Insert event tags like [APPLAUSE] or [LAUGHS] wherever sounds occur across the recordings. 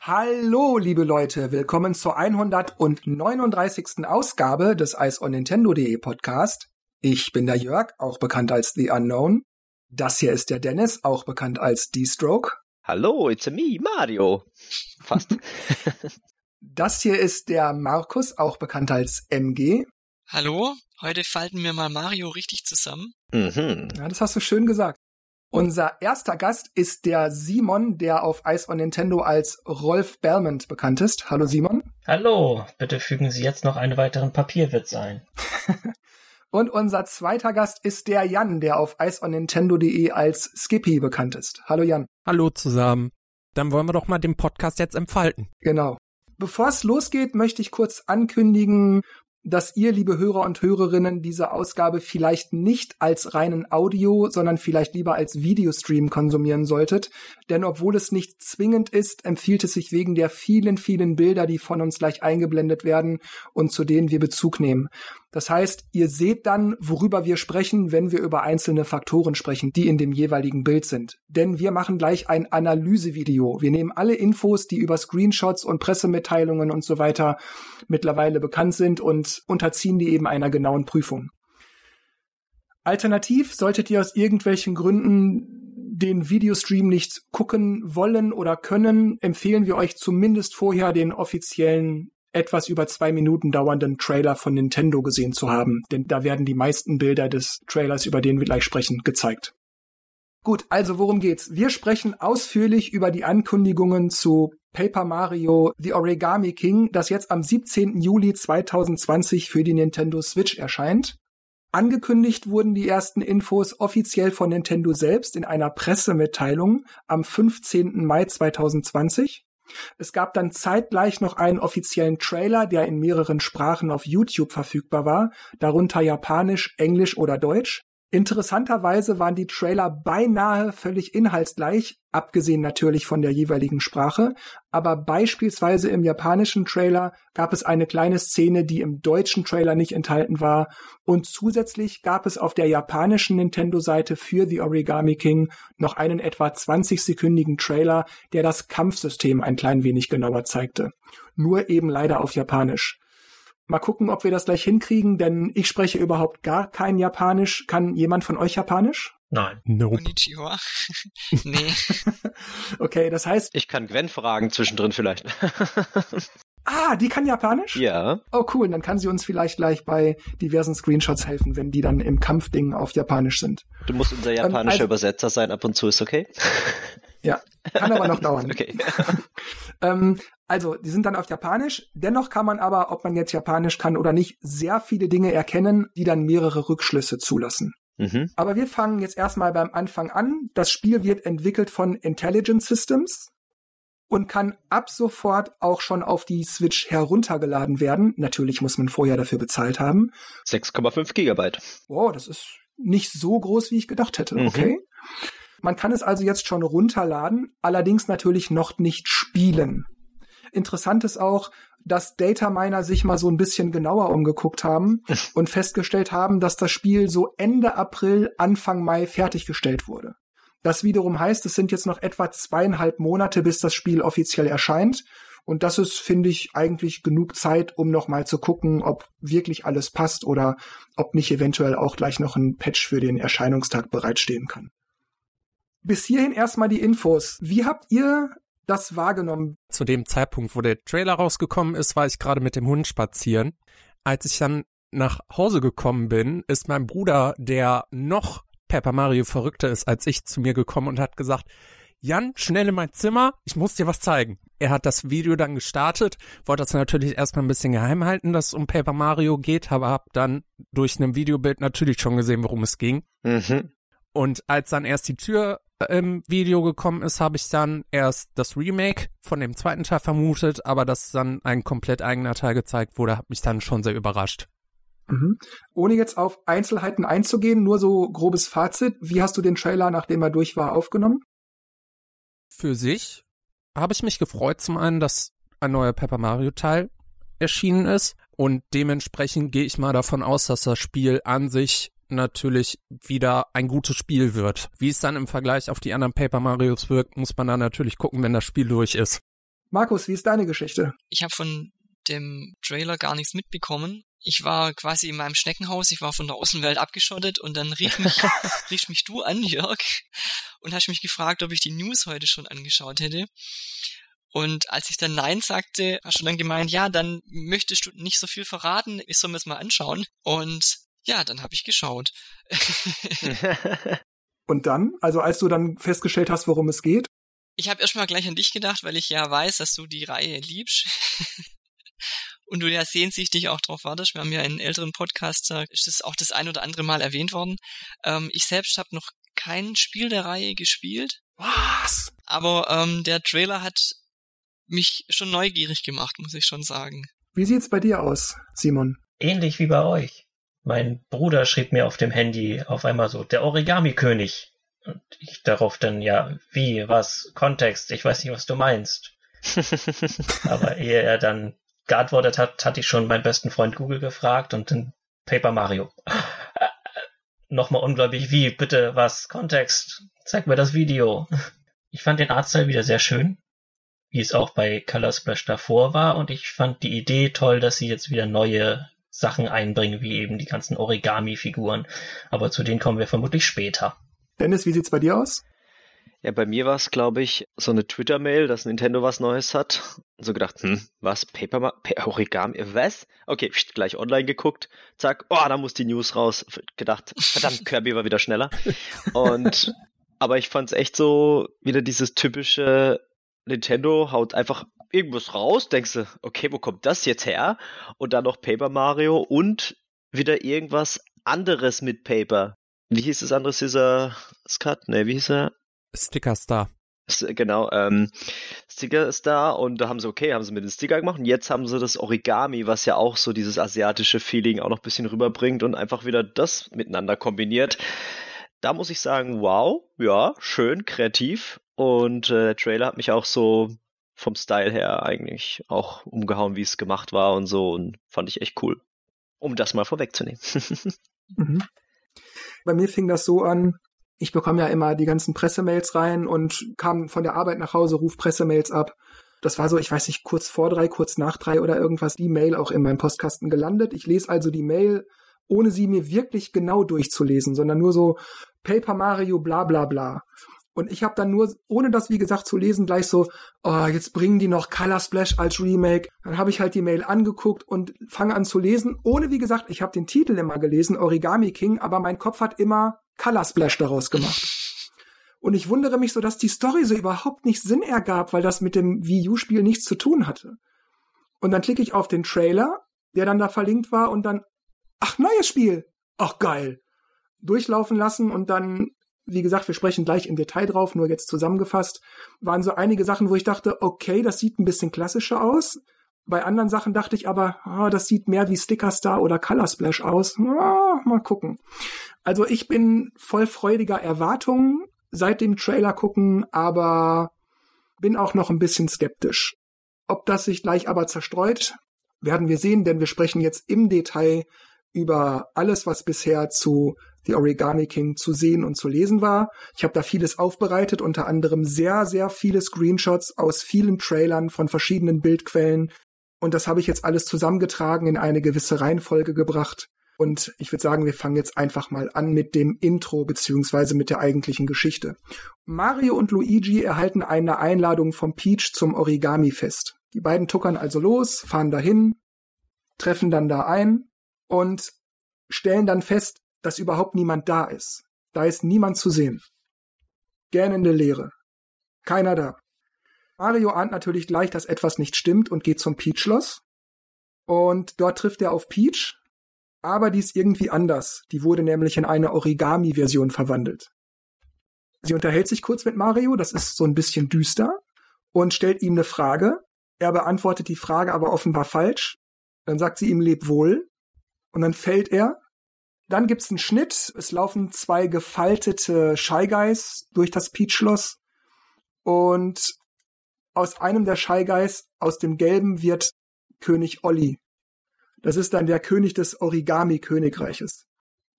Hallo, liebe Leute, willkommen zur 139. Ausgabe des Ice on Nintendo.de Podcast. Ich bin der Jörg, auch bekannt als The Unknown. Das hier ist der Dennis, auch bekannt als D-Stroke. Hallo, it's a me, Mario. Fast. [LAUGHS] das hier ist der Markus, auch bekannt als MG. Hallo, heute falten wir mal Mario richtig zusammen. Mhm. Ja, das hast du schön gesagt. Unser erster Gast ist der Simon, der auf Ice on Nintendo als Rolf Belmont bekannt ist. Hallo Simon. Hallo, bitte fügen Sie jetzt noch einen weiteren Papierwitz ein. [LAUGHS] Und unser zweiter Gast ist der Jan, der auf iceonnintendo.de als Skippy bekannt ist. Hallo Jan. Hallo zusammen. Dann wollen wir doch mal den Podcast jetzt entfalten. Genau. Bevor es losgeht, möchte ich kurz ankündigen, dass ihr, liebe Hörer und Hörerinnen, diese Ausgabe vielleicht nicht als reinen Audio, sondern vielleicht lieber als Videostream konsumieren solltet. Denn obwohl es nicht zwingend ist, empfiehlt es sich wegen der vielen, vielen Bilder, die von uns gleich eingeblendet werden und zu denen wir Bezug nehmen. Das heißt, ihr seht dann, worüber wir sprechen, wenn wir über einzelne Faktoren sprechen, die in dem jeweiligen Bild sind. Denn wir machen gleich ein Analysevideo. Wir nehmen alle Infos, die über Screenshots und Pressemitteilungen und so weiter mittlerweile bekannt sind und unterziehen die eben einer genauen Prüfung. Alternativ solltet ihr aus irgendwelchen Gründen den Videostream nicht gucken wollen oder können, empfehlen wir euch zumindest vorher den offiziellen etwas über zwei Minuten dauernden Trailer von Nintendo gesehen zu haben, denn da werden die meisten Bilder des Trailers, über den wir gleich sprechen, gezeigt. Gut, also worum geht's? Wir sprechen ausführlich über die Ankündigungen zu Paper Mario The Origami King, das jetzt am 17. Juli 2020 für die Nintendo Switch erscheint. Angekündigt wurden die ersten Infos offiziell von Nintendo selbst in einer Pressemitteilung am 15. Mai 2020. Es gab dann zeitgleich noch einen offiziellen Trailer, der in mehreren Sprachen auf YouTube verfügbar war, darunter Japanisch, Englisch oder Deutsch. Interessanterweise waren die Trailer beinahe völlig inhaltsgleich, abgesehen natürlich von der jeweiligen Sprache, aber beispielsweise im japanischen Trailer gab es eine kleine Szene, die im deutschen Trailer nicht enthalten war, und zusätzlich gab es auf der japanischen Nintendo-Seite für The Origami King noch einen etwa 20-sekündigen Trailer, der das Kampfsystem ein klein wenig genauer zeigte. Nur eben leider auf Japanisch. Mal gucken, ob wir das gleich hinkriegen, denn ich spreche überhaupt gar kein Japanisch. Kann jemand von euch Japanisch? Nein. Nope. Konnichiwa. [LAUGHS] nee. [LAUGHS] okay, das heißt. Ich kann Gwen fragen zwischendrin vielleicht. [LAUGHS] ah, die kann Japanisch? Ja. Oh, cool. Dann kann sie uns vielleicht gleich bei diversen Screenshots helfen, wenn die dann im Kampfding auf Japanisch sind. Du musst unser ähm, japanischer ähm, also, Übersetzer sein, ab und zu ist okay. Ja, kann aber noch dauern. [LAUGHS] okay. [LAUGHS] ähm, also, die sind dann auf Japanisch. Dennoch kann man aber, ob man jetzt Japanisch kann oder nicht, sehr viele Dinge erkennen, die dann mehrere Rückschlüsse zulassen. Mhm. Aber wir fangen jetzt erstmal beim Anfang an. Das Spiel wird entwickelt von Intelligent Systems und kann ab sofort auch schon auf die Switch heruntergeladen werden. Natürlich muss man vorher dafür bezahlt haben. 6,5 Gigabyte. Wow, das ist nicht so groß, wie ich gedacht hätte. Mhm. Okay. Man kann es also jetzt schon runterladen, allerdings natürlich noch nicht spielen. Interessant ist auch, dass Data Miner sich mal so ein bisschen genauer umgeguckt haben [LAUGHS] und festgestellt haben, dass das Spiel so Ende April, Anfang Mai fertiggestellt wurde. Das wiederum heißt, es sind jetzt noch etwa zweieinhalb Monate, bis das Spiel offiziell erscheint. Und das ist, finde ich, eigentlich genug Zeit, um noch mal zu gucken, ob wirklich alles passt oder ob nicht eventuell auch gleich noch ein Patch für den Erscheinungstag bereitstehen kann. Bis hierhin erstmal die Infos. Wie habt ihr das wahrgenommen? Zu dem Zeitpunkt, wo der Trailer rausgekommen ist, war ich gerade mit dem Hund spazieren. Als ich dann nach Hause gekommen bin, ist mein Bruder, der noch Paper Mario verrückter ist als ich, zu mir gekommen und hat gesagt, Jan, schnell in mein Zimmer, ich muss dir was zeigen. Er hat das Video dann gestartet, wollte das natürlich erstmal ein bisschen geheim halten, dass es um Paper Mario geht, aber hab dann durch ein Videobild natürlich schon gesehen, worum es ging. Mhm. Und als dann erst die Tür im Video gekommen ist, habe ich dann erst das Remake von dem zweiten Teil vermutet, aber dass dann ein komplett eigener Teil gezeigt wurde, hat mich dann schon sehr überrascht. Mhm. Ohne jetzt auf Einzelheiten einzugehen, nur so grobes Fazit. Wie hast du den Trailer, nachdem er durch war, aufgenommen? Für sich habe ich mich gefreut zum einen, dass ein neuer Paper Mario Teil erschienen ist und dementsprechend gehe ich mal davon aus, dass das Spiel an sich natürlich wieder ein gutes Spiel wird. Wie es dann im Vergleich auf die anderen Paper Marios wirkt, muss man dann natürlich gucken, wenn das Spiel durch ist. Markus, wie ist deine Geschichte? Ich habe von dem Trailer gar nichts mitbekommen. Ich war quasi in meinem Schneckenhaus, ich war von der Außenwelt abgeschottet und dann rief mich, [LAUGHS] rief mich du an, Jörg, und hast mich gefragt, ob ich die News heute schon angeschaut hätte. Und als ich dann Nein sagte, hast du dann gemeint, ja, dann möchtest du nicht so viel verraten, ich soll mir das mal anschauen. Und ja, dann habe ich geschaut. [LAUGHS] Und dann, also als du dann festgestellt hast, worum es geht? Ich habe erstmal gleich an dich gedacht, weil ich ja weiß, dass du die Reihe liebst. [LAUGHS] Und du ja sehnsüchtig auch drauf wartest. Wir haben ja in älteren Podcasts, da ist es auch das ein oder andere Mal erwähnt worden. Ähm, ich selbst habe noch kein Spiel der Reihe gespielt. Was? Aber ähm, der Trailer hat mich schon neugierig gemacht, muss ich schon sagen. Wie sieht's bei dir aus, Simon? Ähnlich wie bei euch. Mein Bruder schrieb mir auf dem Handy auf einmal so, der Origami-König. Und ich darauf dann, ja, wie, was, Kontext, ich weiß nicht, was du meinst. [LAUGHS] Aber ehe er dann geantwortet hat, hatte ich schon meinen besten Freund Google gefragt und dann Paper Mario. [LAUGHS] Nochmal unglaublich, wie, bitte, was, Kontext, zeig mir das Video. Ich fand den Artstyle wieder sehr schön, wie es auch bei Color Splash davor war und ich fand die Idee toll, dass sie jetzt wieder neue Sachen einbringen, wie eben die ganzen Origami-Figuren. Aber zu denen kommen wir vermutlich später. Dennis, wie sieht's bei dir aus? Ja, bei mir war es, glaube ich, so eine Twitter-Mail, dass Nintendo was Neues hat. So gedacht, hm, was? Paper, Ma pa Origami, was? Okay, pst, gleich online geguckt, zack, oh, da muss die News raus. Gedacht, verdammt, [LAUGHS] Kirby war wieder schneller. Und, aber ich fand's echt so, wieder dieses typische Nintendo haut einfach irgendwas raus, denkst du, okay, wo kommt das jetzt her? Und dann noch Paper Mario und wieder irgendwas anderes mit Paper. Wie hieß das andere? Scissor Scut? Ne, wie hieß er? Sticker Star. Genau, ähm, Sticker Star und da haben sie, okay, haben sie mit den Sticker gemacht und jetzt haben sie das Origami, was ja auch so dieses asiatische Feeling auch noch ein bisschen rüberbringt und einfach wieder das miteinander kombiniert. Da muss ich sagen, wow, ja, schön, kreativ und äh, der Trailer hat mich auch so vom Style her eigentlich auch umgehauen, wie es gemacht war und so und fand ich echt cool. Um das mal vorwegzunehmen. [LAUGHS] mhm. Bei mir fing das so an, ich bekomme ja immer die ganzen Pressemails rein und kam von der Arbeit nach Hause, ruf Pressemails ab. Das war so, ich weiß nicht, kurz vor drei, kurz nach drei oder irgendwas, die Mail auch in meinem Postkasten gelandet. Ich lese also die Mail, ohne sie mir wirklich genau durchzulesen, sondern nur so Paper Mario, bla bla bla. Und ich habe dann nur, ohne das wie gesagt zu lesen, gleich so, oh, jetzt bringen die noch Color Splash als Remake. Dann habe ich halt die Mail angeguckt und fange an zu lesen, ohne wie gesagt, ich habe den Titel immer gelesen, Origami King, aber mein Kopf hat immer Color Splash daraus gemacht. Und ich wundere mich so, dass die Story so überhaupt nicht Sinn ergab, weil das mit dem Wii U-Spiel nichts zu tun hatte. Und dann klicke ich auf den Trailer, der dann da verlinkt war und dann, ach, neues Spiel. Ach, geil. Durchlaufen lassen und dann wie gesagt, wir sprechen gleich im Detail drauf, nur jetzt zusammengefasst, waren so einige Sachen, wo ich dachte, okay, das sieht ein bisschen klassischer aus. Bei anderen Sachen dachte ich aber, oh, das sieht mehr wie Sticker Star oder Color Splash aus. Oh, mal gucken. Also ich bin voll freudiger Erwartungen seit dem Trailer gucken, aber bin auch noch ein bisschen skeptisch. Ob das sich gleich aber zerstreut, werden wir sehen, denn wir sprechen jetzt im Detail über alles, was bisher zu The Origami King zu sehen und zu lesen war. Ich habe da vieles aufbereitet, unter anderem sehr, sehr viele Screenshots aus vielen Trailern von verschiedenen Bildquellen. Und das habe ich jetzt alles zusammengetragen, in eine gewisse Reihenfolge gebracht. Und ich würde sagen, wir fangen jetzt einfach mal an mit dem Intro beziehungsweise mit der eigentlichen Geschichte. Mario und Luigi erhalten eine Einladung vom Peach zum Origami-Fest. Die beiden tuckern also los, fahren dahin, treffen dann da ein und stellen dann fest, dass überhaupt niemand da ist. Da ist niemand zu sehen. Gähnende Leere. Keiner da. Mario ahnt natürlich gleich, dass etwas nicht stimmt und geht zum Peach-Schloss. Und dort trifft er auf Peach, aber die ist irgendwie anders. Die wurde nämlich in eine Origami-Version verwandelt. Sie unterhält sich kurz mit Mario, das ist so ein bisschen düster, und stellt ihm eine Frage. Er beantwortet die Frage aber offenbar falsch. Dann sagt sie ihm Leb wohl. Und dann fällt er dann gibt's einen Schnitt. Es laufen zwei gefaltete Shy Guys durch das Peach-Schloss. Und aus einem der Shy Guys, aus dem Gelben wird König Olli. Das ist dann der König des Origami-Königreiches.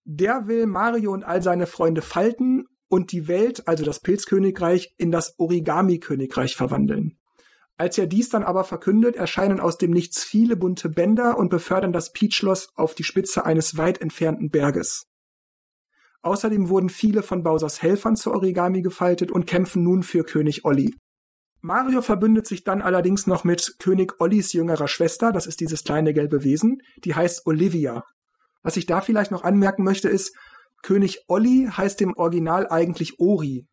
Der will Mario und all seine Freunde falten und die Welt, also das Pilzkönigreich, in das Origami-Königreich verwandeln. Als er dies dann aber verkündet, erscheinen aus dem Nichts viele bunte Bänder und befördern das Peach-Schloss auf die Spitze eines weit entfernten Berges. Außerdem wurden viele von Bowsers Helfern zu Origami gefaltet und kämpfen nun für König Olli. Mario verbündet sich dann allerdings noch mit König Ollis jüngerer Schwester, das ist dieses kleine gelbe Wesen, die heißt Olivia. Was ich da vielleicht noch anmerken möchte ist, König Olli heißt im Original eigentlich Ori,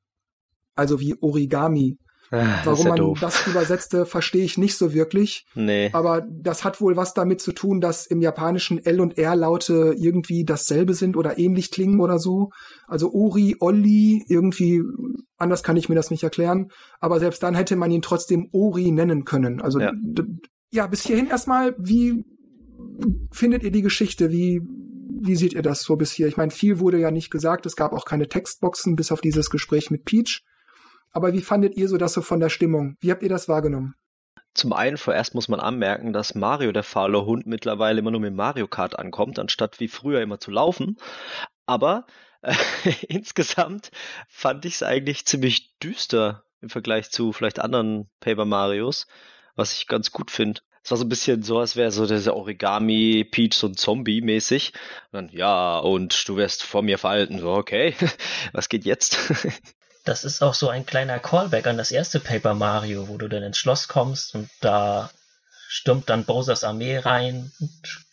also wie Origami. Das Warum ja man doof. das übersetzte, verstehe ich nicht so wirklich. Nee. Aber das hat wohl was damit zu tun, dass im Japanischen L und R-Laute irgendwie dasselbe sind oder ähnlich klingen oder so. Also Ori, Olli, irgendwie, anders kann ich mir das nicht erklären. Aber selbst dann hätte man ihn trotzdem Ori nennen können. Also Ja. ja, bis hierhin erstmal, wie findet ihr die Geschichte? Wie, wie seht ihr das so bis hier? Ich meine, viel wurde ja nicht gesagt. Es gab auch keine Textboxen, bis auf dieses Gespräch mit Peach. Aber wie fandet ihr so das so von der Stimmung? Wie habt ihr das wahrgenommen? Zum einen vorerst muss man anmerken, dass Mario, der faule Hund, mittlerweile immer nur mit Mario Kart ankommt, anstatt wie früher immer zu laufen. Aber äh, [LAUGHS] insgesamt fand ich es eigentlich ziemlich düster im Vergleich zu vielleicht anderen Paper Marios, was ich ganz gut finde. Es war so ein bisschen so, als wäre so dieser Origami Peach so ein Zombie mäßig. Und dann, ja, und du wirst vor mir verhalten. So, okay, [LAUGHS] was geht jetzt? [LAUGHS] Das ist auch so ein kleiner Callback an das erste Paper Mario, wo du dann ins Schloss kommst und da stürmt dann Bowsers Armee rein und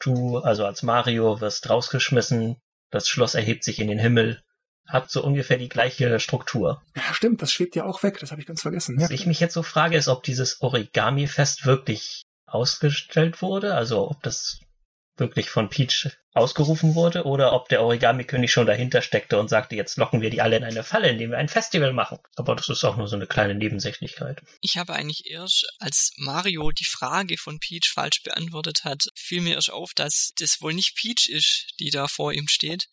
du, also als Mario, wirst rausgeschmissen, das Schloss erhebt sich in den Himmel, hat so ungefähr die gleiche Struktur. Ja, stimmt, das schwebt ja auch weg, das habe ich ganz vergessen. Ja. Was ich mich jetzt so frage, ist, ob dieses Origami-Fest wirklich ausgestellt wurde, also ob das wirklich von Peach ausgerufen wurde oder ob der Origami-König schon dahinter steckte und sagte, jetzt locken wir die alle in eine Falle, indem wir ein Festival machen. Aber das ist auch nur so eine kleine Nebensächlichkeit. Ich habe eigentlich erst, als Mario die Frage von Peach falsch beantwortet hat, fiel mir erst auf, dass das wohl nicht Peach ist, die da vor ihm steht.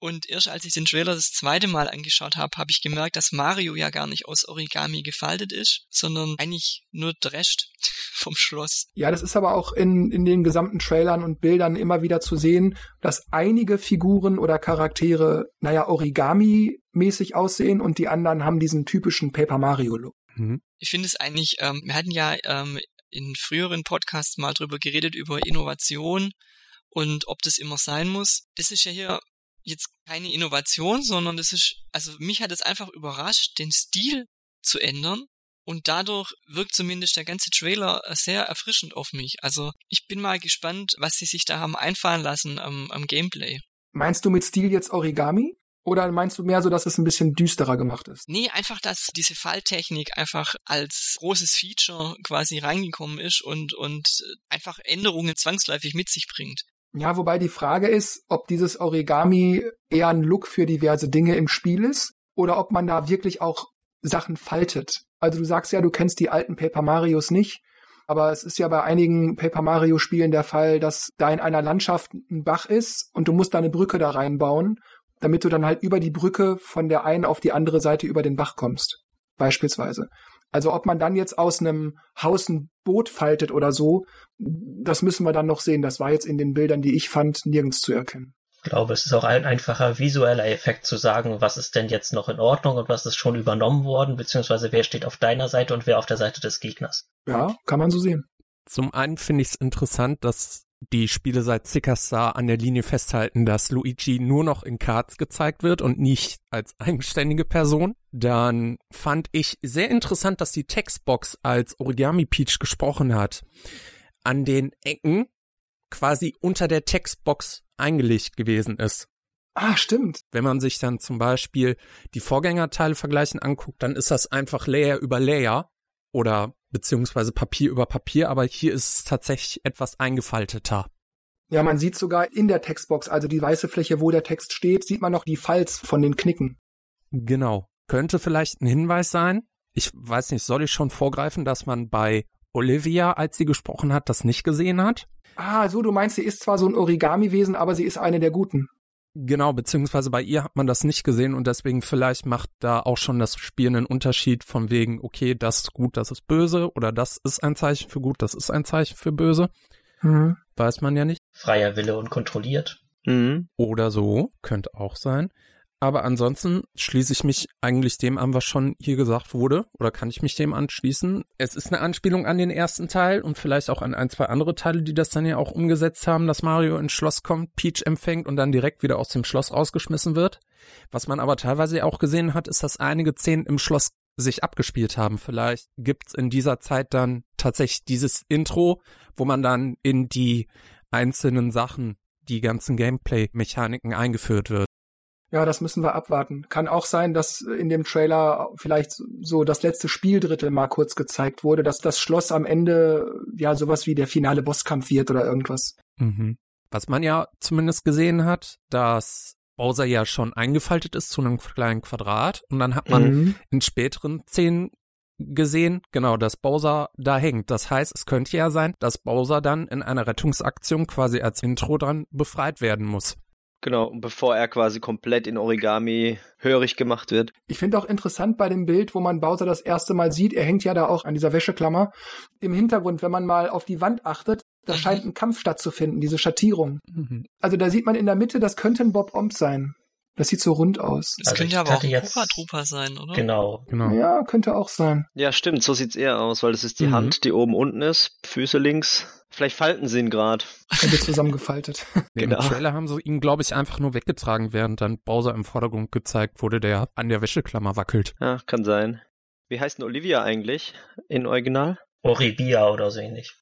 Und erst als ich den Trailer das zweite Mal angeschaut habe, habe ich gemerkt, dass Mario ja gar nicht aus Origami gefaltet ist, sondern eigentlich nur Rest [LAUGHS] vom Schloss. Ja, das ist aber auch in, in den gesamten Trailern und Bildern immer wieder zu sehen, dass einige Figuren oder Charaktere, naja, Origami-mäßig aussehen und die anderen haben diesen typischen Paper Mario-Look. Mhm. Ich finde es eigentlich, ähm, wir hatten ja ähm, in früheren Podcasts mal drüber geredet, über Innovation und ob das immer sein muss. Das ist ja hier jetzt keine Innovation, sondern das ist, also mich hat es einfach überrascht, den Stil zu ändern. Und dadurch wirkt zumindest der ganze Trailer äh, sehr erfrischend auf mich. Also ich bin mal gespannt, was sie sich da haben einfallen lassen am, am Gameplay. Meinst du mit Stil jetzt Origami? Oder meinst du mehr so, dass es ein bisschen düsterer gemacht ist? Nee, einfach, dass diese Falltechnik einfach als großes Feature quasi reingekommen ist und, und einfach Änderungen zwangsläufig mit sich bringt. Ja, wobei die Frage ist, ob dieses Origami eher ein Look für diverse Dinge im Spiel ist oder ob man da wirklich auch Sachen faltet. Also du sagst ja, du kennst die alten Paper Marios nicht, aber es ist ja bei einigen Paper Mario Spielen der Fall, dass da in einer Landschaft ein Bach ist und du musst da eine Brücke da reinbauen, damit du dann halt über die Brücke von der einen auf die andere Seite über den Bach kommst. Beispielsweise. Also ob man dann jetzt aus einem Haus ein Boot faltet oder so, das müssen wir dann noch sehen. Das war jetzt in den Bildern, die ich fand, nirgends zu erkennen. Ich glaube, es ist auch ein einfacher visueller Effekt zu sagen, was ist denn jetzt noch in Ordnung und was ist schon übernommen worden, beziehungsweise wer steht auf deiner Seite und wer auf der Seite des Gegners. Ja, kann man so sehen. Zum einen finde ich es interessant, dass die Spiele seit Zickerstar an der Linie festhalten, dass Luigi nur noch in Cards gezeigt wird und nicht als eigenständige Person. Dann fand ich sehr interessant, dass die Textbox als Origami Peach gesprochen hat. An den Ecken quasi unter der Textbox eingelegt gewesen ist. Ah, stimmt. Wenn man sich dann zum Beispiel die Vorgängerteile vergleichen anguckt, dann ist das einfach Layer über Layer oder beziehungsweise Papier über Papier, aber hier ist es tatsächlich etwas eingefalteter. Ja, man sieht sogar in der Textbox, also die weiße Fläche, wo der Text steht, sieht man noch die Falz von den Knicken. Genau. Könnte vielleicht ein Hinweis sein. Ich weiß nicht, soll ich schon vorgreifen, dass man bei Olivia, als sie gesprochen hat, das nicht gesehen hat? Ah, so, du meinst, sie ist zwar so ein Origami-Wesen, aber sie ist eine der Guten. Genau, beziehungsweise bei ihr hat man das nicht gesehen und deswegen vielleicht macht da auch schon das Spiel einen Unterschied von wegen, okay, das ist gut, das ist böse oder das ist ein Zeichen für gut, das ist ein Zeichen für böse. Mhm. Weiß man ja nicht. Freier Wille und kontrolliert. Mhm. Oder so, könnte auch sein. Aber ansonsten schließe ich mich eigentlich dem an, was schon hier gesagt wurde. Oder kann ich mich dem anschließen? Es ist eine Anspielung an den ersten Teil und vielleicht auch an ein, zwei andere Teile, die das dann ja auch umgesetzt haben, dass Mario ins Schloss kommt, Peach empfängt und dann direkt wieder aus dem Schloss rausgeschmissen wird. Was man aber teilweise auch gesehen hat, ist, dass einige Szenen im Schloss sich abgespielt haben. Vielleicht gibt's in dieser Zeit dann tatsächlich dieses Intro, wo man dann in die einzelnen Sachen, die ganzen Gameplay-Mechaniken eingeführt wird. Ja, das müssen wir abwarten. Kann auch sein, dass in dem Trailer vielleicht so das letzte Spieldrittel mal kurz gezeigt wurde, dass das Schloss am Ende ja sowas wie der finale Bosskampf wird oder irgendwas. Mhm. Was man ja zumindest gesehen hat, dass Bowser ja schon eingefaltet ist zu einem kleinen Quadrat und dann hat man Mhm. in späteren Szenen gesehen, genau, dass Bowser da hängt. Das heißt, es könnte ja sein, dass Bowser dann in einer Rettungsaktion quasi als Intro dann befreit werden muss. Genau, und bevor er quasi komplett in Origami hörig gemacht wird. Ich finde auch interessant bei dem Bild, wo man Bowser das erste Mal sieht, er hängt ja da auch an dieser Wäscheklammer. Im Hintergrund, wenn man mal auf die Wand achtet, da scheint ein Kampf stattzufinden, diese Schattierung. Mhm. Also da sieht man in der Mitte, das könnte ein Bob Omb sein. Das sieht so rund aus. Das Also könnte ich aber auch ein jetzt- Koopa Trooper sein, oder? Genau. Genau. Ja, könnte auch sein. Ja, stimmt, so sieht's eher aus, weil das ist die Mhm. Hand, die oben unten ist, Füße links. Vielleicht falten sie ihn gerade. Er wird zusammengefaltet. [LAUGHS] Nee, Genau. Im Trailer haben sie ihn, glaube ich, einfach nur weggetragen, während dann Bowser im Vordergrund gezeigt wurde, der an der Wäscheklammer wackelt. Ja, kann sein. Wie heißt denn Olivia eigentlich in Original? Oribia oder so ähnlich.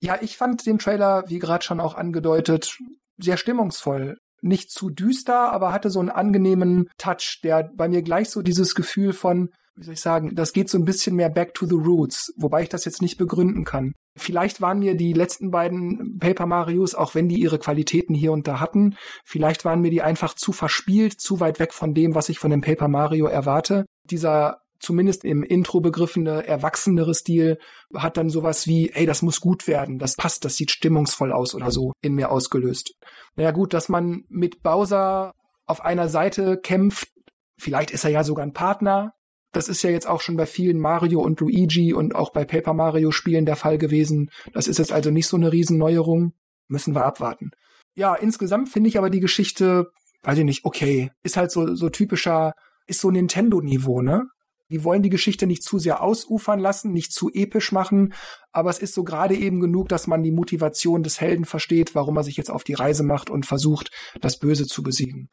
Ja, ich fand den Trailer, wie gerade schon auch angedeutet, sehr stimmungsvoll. Nicht zu düster, aber hatte so einen angenehmen Touch, der bei mir gleich so dieses Gefühl von, wie soll ich sagen, das geht so ein bisschen mehr back to the roots, wobei ich das jetzt nicht begründen kann. Vielleicht waren mir die letzten beiden Paper Marios, auch wenn die ihre Qualitäten hier und da hatten, vielleicht waren mir die einfach zu verspielt, zu weit weg von dem, was ich von dem Paper Mario erwarte. Dieser zumindest im Intro begriffene, erwachsenere Stil hat dann sowas wie, ey, das muss gut werden, das passt, das sieht stimmungsvoll aus oder so in mir ausgelöst. Naja gut, dass man mit Bowser auf einer Seite kämpft, vielleicht ist er ja sogar ein Partner. Das ist ja jetzt auch schon bei vielen Mario und Luigi und auch bei Paper Mario Spielen der Fall gewesen. Das ist jetzt also nicht so eine Riesenneuerung. Müssen wir abwarten. Ja, insgesamt finde ich aber die Geschichte, weiß ich nicht, okay. Ist halt so, so typischer, ist so Nintendo-Niveau, ne? Die wollen die Geschichte nicht zu sehr ausufern lassen, nicht zu episch machen, aber es ist so gerade eben genug, dass man die Motivation des Helden versteht, warum er sich jetzt auf die Reise macht und versucht, das Böse zu besiegen.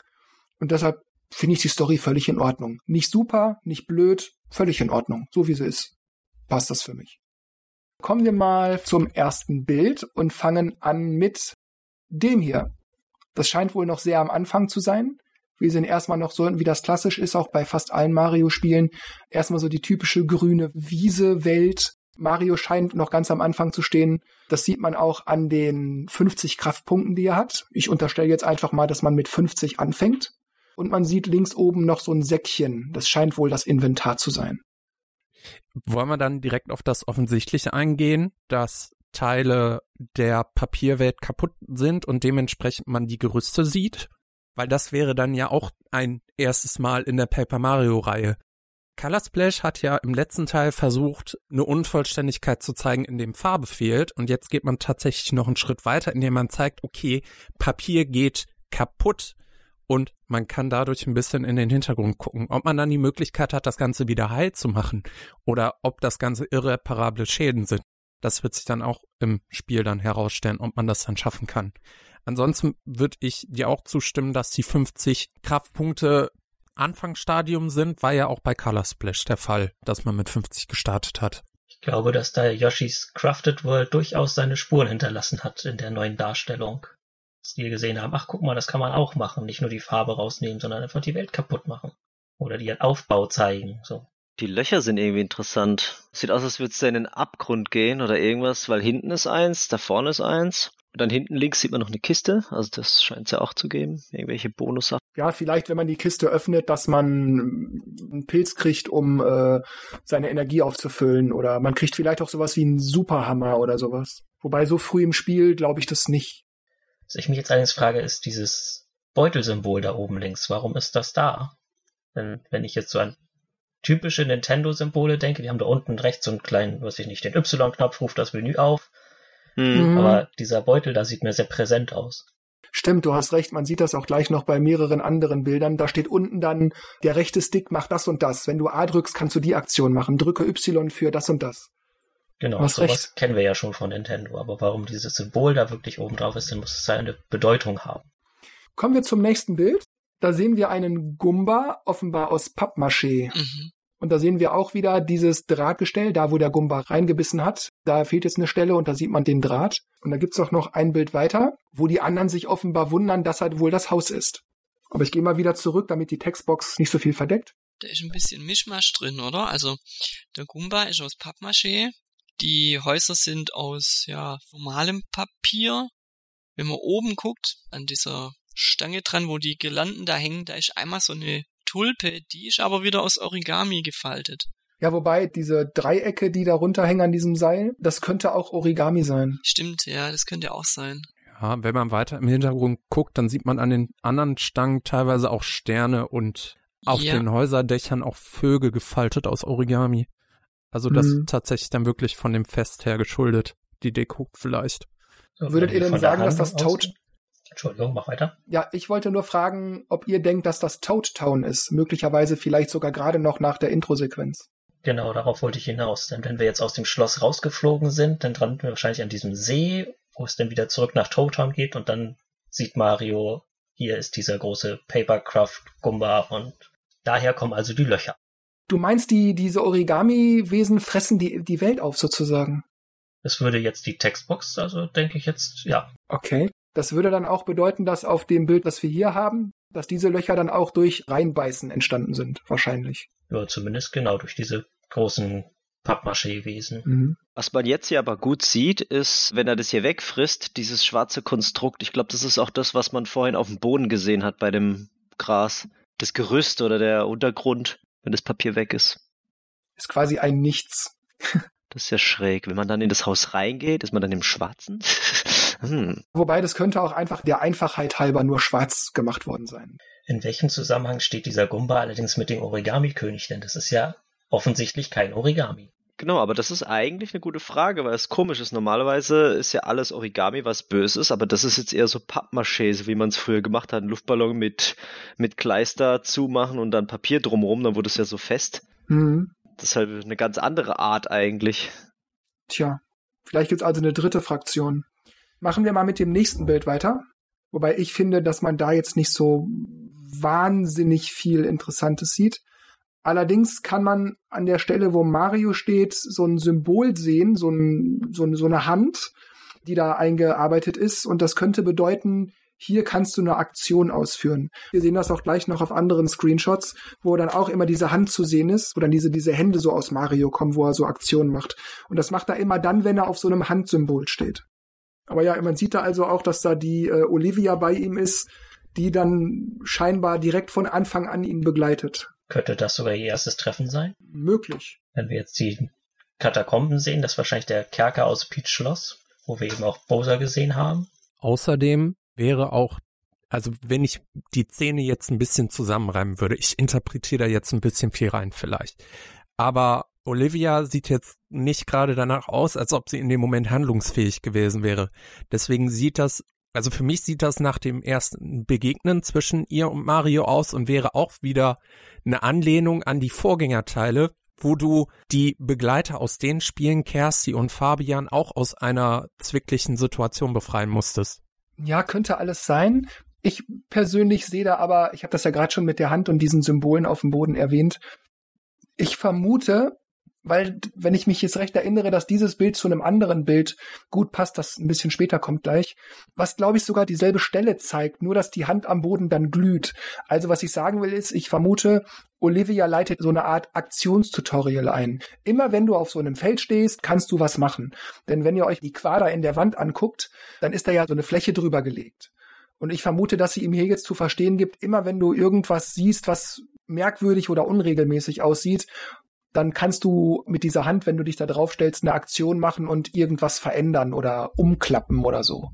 Und deshalb finde ich die Story völlig in Ordnung. Nicht super, nicht blöd, völlig in Ordnung. So wie sie ist, passt das für mich. Kommen wir mal zum ersten Bild und fangen an mit dem hier. Das scheint wohl noch sehr am Anfang zu sein. Wir sehen erstmal noch so, wie das klassisch ist, auch bei fast allen Mario-Spielen. Erstmal so die typische grüne Wiese-Welt. Mario scheint noch ganz am Anfang zu stehen. Das sieht man auch an den 50 Kraftpunkten, die er hat. Ich unterstelle jetzt einfach mal, dass man mit 50 anfängt. Und man sieht links oben noch so ein Säckchen. Das scheint wohl das Inventar zu sein. Wollen wir dann direkt auf das Offensichtliche eingehen, dass Teile der Papierwelt kaputt sind und dementsprechend man die Gerüste sieht? Weil das wäre dann ja auch ein erstes Mal in der Paper Mario Reihe. Color Splash hat ja im letzten Teil versucht, eine Unvollständigkeit zu zeigen, in dem Farbe fehlt. Und jetzt geht man tatsächlich noch einen Schritt weiter, indem man zeigt, okay, Papier geht kaputt und man kann dadurch ein bisschen in den Hintergrund gucken, ob man dann die Möglichkeit hat, das Ganze wieder heil zu machen oder ob das Ganze irreparable Schäden sind. Das wird sich dann auch im Spiel dann herausstellen, ob man das dann schaffen kann. Ansonsten würde ich dir auch zustimmen, dass die 50 Kraftpunkte Anfangsstadium sind, war ja auch bei Color Splash der Fall, dass man mit 50 gestartet hat. Ich glaube, dass da Yoshis Crafted World durchaus seine Spuren hinterlassen hat in der neuen Darstellung. Dass die gesehen haben, ach guck mal, das kann man auch machen. Nicht nur die Farbe rausnehmen, sondern einfach die Welt kaputt machen. Oder die ihren Aufbau zeigen. So. Die Löcher sind irgendwie interessant. Sieht aus, als würde es da in den Abgrund gehen oder irgendwas, weil hinten ist eins, da vorne ist eins. Und dann hinten links sieht man noch eine Kiste, also das scheint es ja auch zu geben. Irgendwelche Bonussachen. Ja, vielleicht, wenn man die Kiste öffnet, dass man einen Pilz kriegt, um äh, seine Energie aufzufüllen. Oder man kriegt vielleicht auch sowas wie einen Superhammer oder sowas. Wobei so früh im Spiel glaube ich das nicht. Was ich mich jetzt allerdings frage, ist dieses Beutelsymbol da oben links, warum ist das da? Wenn, wenn ich jetzt so an typische Nintendo-Symbole denke, die haben da unten rechts so einen kleinen, weiß ich nicht, den Y-Knopf ruft das Menü auf. Hm. Mhm. Aber dieser Beutel da sieht mir sehr präsent aus. Stimmt, du hast recht, man sieht das auch gleich noch bei mehreren anderen Bildern. Da steht unten dann, der rechte Stick macht das und das. Wenn du A drückst, kannst du die Aktion machen. Drücke Y für das und das. Genau, sowas recht. kennen wir ja schon von Nintendo. Aber warum dieses Symbol da wirklich oben drauf ist, dann muss es ja eine Bedeutung haben. Kommen wir zum nächsten Bild. Da sehen wir einen Gumba, offenbar aus Pappmaché. Mhm. Und da sehen wir auch wieder dieses Drahtgestell, da wo der Gumba reingebissen hat. Da fehlt jetzt eine Stelle und da sieht man den Draht. Und da gibt's auch noch ein Bild weiter, wo die anderen sich offenbar wundern, dass halt wohl das Haus ist. Aber ich gehe mal wieder zurück, damit die Textbox nicht so viel verdeckt. Da ist ein bisschen Mischmasch drin, oder? Also der Gumba ist aus Pappmaché. Die Häuser sind aus ja normalem Papier. Wenn man oben guckt, an dieser Stange dran, wo die Girlanden da hängen, da ist einmal so eine Tulpe, die ist aber wieder aus Origami gefaltet. Ja, wobei diese Dreiecke, die da runterhängen an diesem Seil, das könnte auch Origami sein. Stimmt, ja, das könnte auch sein. Ja, wenn man weiter im Hintergrund guckt, dann sieht man an den anderen Stangen teilweise auch Sterne und auf Ja. den Häuserdächern auch Vögel gefaltet aus Origami. Also das Mhm. ist tatsächlich dann wirklich von dem Fest her geschuldet. Die Deko vielleicht. So, Würdet ihr denn sagen, dass das Toad- Entschuldigung, mach weiter. Ja, ich wollte nur fragen, ob ihr denkt, dass das Toad Town ist. Möglicherweise vielleicht sogar gerade noch nach der Intro-Sequenz. Genau, darauf wollte ich hinaus. Denn wenn wir jetzt aus dem Schloss rausgeflogen sind, dann landen wir wahrscheinlich an diesem See, wo es dann wieder zurück nach Town geht und dann sieht Mario, hier ist dieser große Papercraft Gumba und daher kommen also die Löcher. Du meinst, die, diese Origami-Wesen fressen die, die Welt auf sozusagen? Das würde jetzt die Textbox, also denke ich jetzt, ja, Okay. Das würde dann auch bedeuten, dass auf dem Bild, das wir hier haben, dass diese Löcher dann auch durch Reinbeißen entstanden sind, wahrscheinlich. ja, zumindest genau durch diese großen Pappmaché-Wesen. Mhm. Was man jetzt hier aber gut sieht, ist, wenn er das hier wegfrisst, dieses schwarze Konstrukt. Ich glaube, das ist auch das, was man vorhin auf dem Boden gesehen hat bei dem Gras. Das Gerüst oder der Untergrund, wenn das Papier weg ist. Ist quasi ein Nichts. Das ist ja schräg. Wenn man dann in das Haus reingeht, ist man dann im Schwarzen. [LAUGHS] hm. Wobei das könnte auch einfach der Einfachheit halber nur schwarz gemacht worden sein. In welchem Zusammenhang steht dieser Gumba allerdings mit dem Origami-König? Denn das ist ja offensichtlich kein Origami. Genau, aber das ist eigentlich eine gute Frage, weil es komisch ist. Normalerweise ist ja alles Origami was Böses, aber das ist jetzt eher so Pappmaché, so wie man es früher gemacht hat. Einen Luftballon mit, mit Kleister zumachen und dann Papier drumrum, dann wurde es ja so fest. Mhm. Das ist halt eine ganz andere Art eigentlich. Tja, vielleicht gibt's also eine dritte Fraktion. Machen wir mal mit dem nächsten Bild weiter. Wobei ich finde, dass man da jetzt nicht so wahnsinnig viel Interessantes sieht. Allerdings kann man an der Stelle, wo Mario steht, so ein Symbol sehen, so, ein, so, so eine Hand, die da eingearbeitet ist. Und das könnte bedeuten, hier kannst du eine Aktion ausführen. Wir sehen das auch gleich noch auf anderen Screenshots, wo dann auch immer diese Hand zu sehen ist, wo dann diese, diese Hände so aus Mario kommen, wo er so Aktionen macht. Und das macht er immer dann, wenn er auf so einem Handsymbol steht. Aber ja, man sieht da also auch, dass da die äh, Olivia bei ihm ist, die dann scheinbar direkt von Anfang an ihn begleitet. Könnte das sogar ihr erstes Treffen sein? Möglich. Wenn wir jetzt die Katakomben sehen, das ist wahrscheinlich der Kerker aus Peach Schloss, wo wir eben auch Bowser gesehen haben. Außerdem wäre auch, also wenn ich die Szene jetzt ein bisschen zusammenreimen würde, ich interpretiere da jetzt ein bisschen viel rein vielleicht. Aber Olivia sieht jetzt nicht gerade danach aus, als ob sie in dem Moment handlungsfähig gewesen wäre. Deswegen sieht das, also für mich sieht das nach dem ersten Begegnen zwischen ihr und Mario aus und wäre auch wieder eine Anlehnung an die Vorgängerteile, wo du die Begleiter aus den Spielen Kersti und Fabian auch aus einer zwicklichen Situation befreien musstest. Ja, könnte alles sein. Ich persönlich sehe da aber, ich habe das ja gerade schon mit der Hand und diesen Symbolen auf dem Boden erwähnt. Ich vermute, weil wenn ich mich jetzt recht erinnere, dass dieses Bild zu einem anderen Bild gut passt, das ein bisschen später kommt gleich, was glaube ich sogar dieselbe Stelle zeigt, nur dass die Hand am Boden dann glüht. Also was ich sagen will ist, ich vermute, Olivia leitet so eine Art Aktionstutorial ein. Immer wenn du auf so einem Feld stehst, kannst du was machen. Denn wenn ihr euch die Quader in der Wand anguckt, dann ist da ja so eine Fläche drüber gelegt. Und ich vermute, dass sie ihm hier jetzt zu verstehen gibt, immer wenn du irgendwas siehst, was merkwürdig oder unregelmäßig aussieht, dann kannst du mit dieser Hand, wenn du dich da drauf stellst, eine Aktion machen und irgendwas verändern oder umklappen oder so.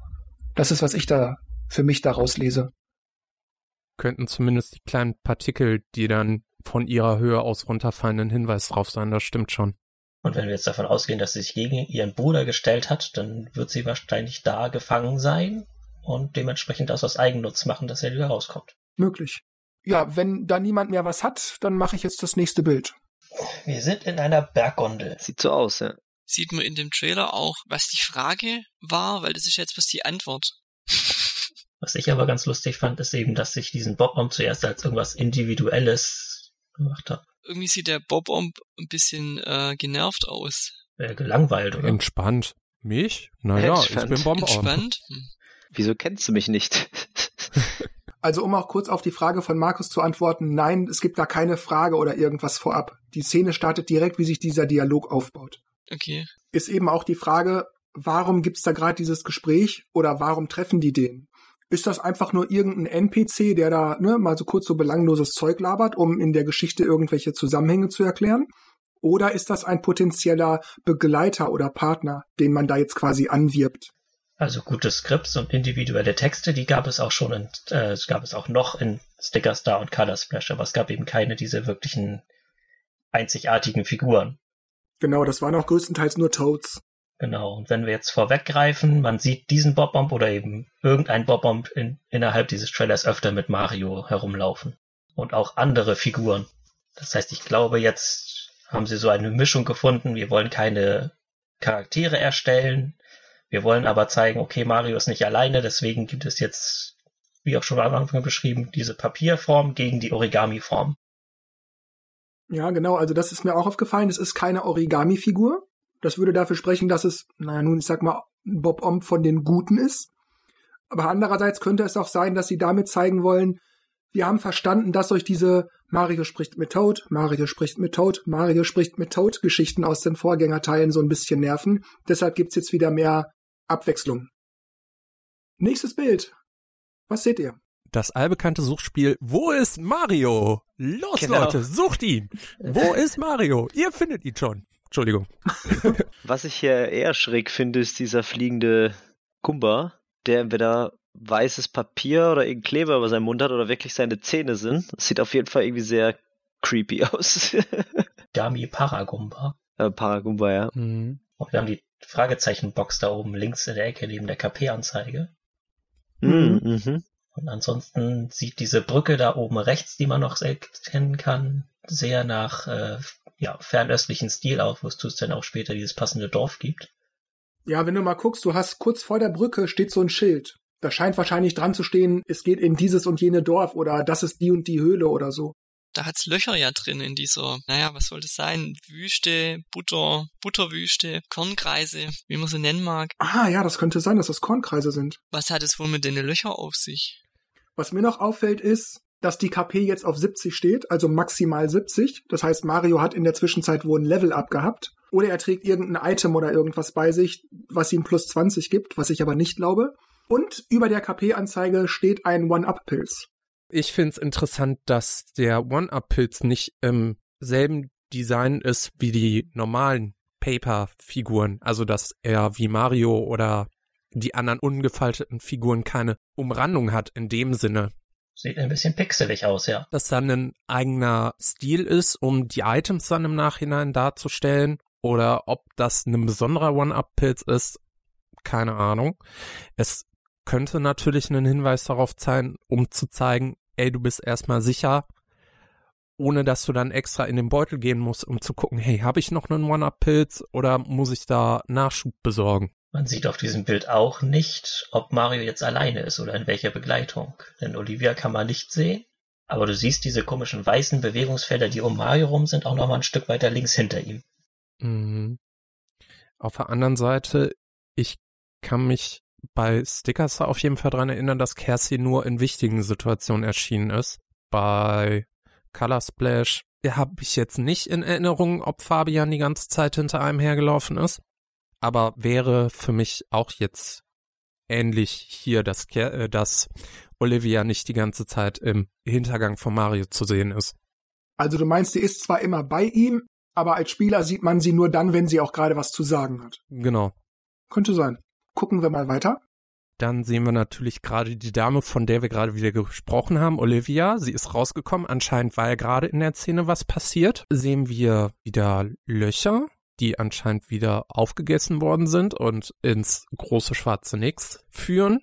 Das ist, was ich da für mich daraus lese. könnten zumindest die kleinen Partikel, die dann von ihrer Höhe aus runterfallen, ein Hinweis drauf sein. Das stimmt schon. Und wenn wir jetzt davon ausgehen, dass sie sich gegen ihren Bruder gestellt hat, dann wird sie wahrscheinlich da gefangen sein und dementsprechend das aus Eigennutz machen, dass er wieder rauskommt. Möglich. Ja, wenn da niemand mehr was hat, dann mache ich jetzt das nächste Bild. Wir sind in einer Berggondel. Sieht so aus, ja. Sieht man in dem Trailer auch, was die Frage war, weil das ist jetzt was die Antwort. [LAUGHS] Was ich aber ganz lustig fand, ist eben, dass ich diesen Bob-Omb zuerst als irgendwas Individuelles gemacht habe. Irgendwie sieht der Bob-Omb ein bisschen äh, genervt aus. Äh, gelangweilt, oder? Entspannt. Mich? Naja, [LAUGHS] ich bin Bomber. Entspannt. Hm. Wieso kennst du mich nicht? [LAUGHS] Also um auch kurz auf die Frage von Markus zu antworten, nein, es gibt da keine Frage oder irgendwas vorab. Die Szene startet direkt, wie sich dieser Dialog aufbaut. Okay. Ist eben auch die Frage, warum gibt's da gerade dieses Gespräch oder warum treffen die den? Ist das einfach nur irgendein NPC, der da ne, mal so kurz so belangloses Zeug labert, um in der Geschichte irgendwelche Zusammenhänge zu erklären? Oder ist das ein potenzieller Begleiter oder Partner, den man da jetzt quasi anwirbt? Also gute Skripts und individuelle Texte, die gab es auch schon in, äh, es gab es auch noch in Sticker Star und Color Splash, aber es gab eben keine diese wirklichen einzigartigen Figuren. Genau, das waren auch größtenteils nur Toads. Genau. Und wenn wir jetzt vorweggreifen, man sieht diesen Bob-Bomb oder eben irgendein Bob-Bomb in, innerhalb dieses Trailers öfter mit Mario herumlaufen. Und auch andere Figuren. Das heißt, ich glaube, jetzt haben sie so eine Mischung gefunden. Wir wollen keine Charaktere erstellen. Wir wollen aber zeigen, okay, Mario ist nicht alleine, deswegen gibt es jetzt, wie auch schon am Anfang beschrieben, diese Papierform gegen die Origami-Form. Ja, genau, also das ist mir auch aufgefallen. Es ist keine Origami-Figur. Das würde dafür sprechen, dass es, naja, nun, ich sag mal, ein Bob-Omb von den Guten ist. Aber andererseits könnte es auch sein, dass sie damit zeigen wollen, wir haben verstanden, dass euch diese Mario spricht mit Toad, Mario spricht mit Toad, Mario spricht mit Toad Geschichten aus den Vorgängerteilen so ein bisschen nerven. Deshalb gibt's jetzt wieder mehr Abwechslung. Nächstes Bild. Was seht ihr? Das allbekannte Suchspiel Wo ist Mario? Los, Genau. Leute, sucht ihn! Wo [LAUGHS] ist Mario? Ihr findet ihn schon. Entschuldigung. [LAUGHS] Was ich hier eher schräg finde, ist dieser fliegende Kumba, der entweder weißes Papier oder irgendein Kleber über seinem Mund hat oder wirklich seine Zähne sind. Das sieht auf jeden Fall irgendwie sehr creepy [LAUGHS] aus. Gami Paragumba. äh, Paragumba, ja. Mhm. Und wir haben die Fragezeichenbox da oben links in der Ecke neben der KP-Anzeige. Mhm. Mhm. Und ansonsten sieht diese Brücke da oben rechts, die man noch erkennen kann, sehr nach äh, ja, fernöstlichen Stil aus, wozu es dann auch später dieses passende Dorf gibt. Ja, wenn du mal guckst, du hast kurz vor der Brücke steht so ein Schild. Da scheint wahrscheinlich dran zu stehen, es geht in dieses und jene Dorf oder das ist die und die Höhle oder so. Da hat's Löcher ja drin in dieser, naja, was soll das sein? Wüste, Butter, Butterwüste, Kornkreise, wie man sie nennen mag. Ah, ja, das könnte sein, dass das Kornkreise sind. Was hat es wohl mit den Löcher auf sich? Was mir noch auffällt ist, dass die KP jetzt auf 70 steht, also maximal 70. Das heißt, Mario hat in der Zwischenzeit wohl ein Level abgehabt. Oder er trägt irgendein Item oder irgendwas bei sich, was ihm plus 20 gibt, was ich aber nicht glaube. Und über der KP-Anzeige steht ein One-Up-Pilz. Ich find's interessant, dass der One-Up-Pilz nicht im selben Design ist wie die normalen Paper-Figuren. Also, dass er wie Mario oder die anderen ungefalteten Figuren keine Umrandung hat in dem Sinne. Sieht ein bisschen pixelig aus, ja. Dass dann ein eigener Stil ist, um die Items dann im Nachhinein darzustellen. Oder ob das ein besonderer One-Up-Pilz ist, keine Ahnung. Es könnte natürlich ein Hinweis darauf sein, um zu zeigen, ey, du bist erstmal sicher, ohne dass du dann extra in den Beutel gehen musst, um zu gucken, hey, habe ich noch einen One-Up-Pilz oder muss ich da Nachschub besorgen? Man sieht auf diesem Bild auch nicht, ob Mario jetzt alleine ist oder in welcher Begleitung. Denn Olivia kann man nicht sehen. Aber du siehst diese komischen weißen Bewegungsfelder, die um Mario rum sind, auch nochmal ein Stück weiter links hinter ihm. Mhm. Auf der anderen Seite, ich kann mich bei Stickers auf jeden Fall dran erinnern, dass Kersey nur in wichtigen Situationen erschienen ist. Bei Color Splash habe ich jetzt nicht in Erinnerung, ob Fabian die ganze Zeit hinter einem hergelaufen ist. Aber wäre für mich auch jetzt ähnlich hier, dass, äh, dass Olivia nicht die ganze Zeit im Hintergang von Mario zu sehen ist. Also du meinst, sie ist zwar immer bei ihm, aber als Spieler sieht man sie nur dann, wenn sie auch gerade was zu sagen hat. Genau. Könnte sein. Gucken wir mal weiter. Dann sehen wir natürlich gerade die Dame, von der wir gerade wieder gesprochen haben, Olivia. Sie ist rausgekommen. Anscheinend war ja gerade in der Szene was passiert. Sehen wir wieder Löcher, die anscheinend wieder aufgegessen worden sind und ins große schwarze Nix führen.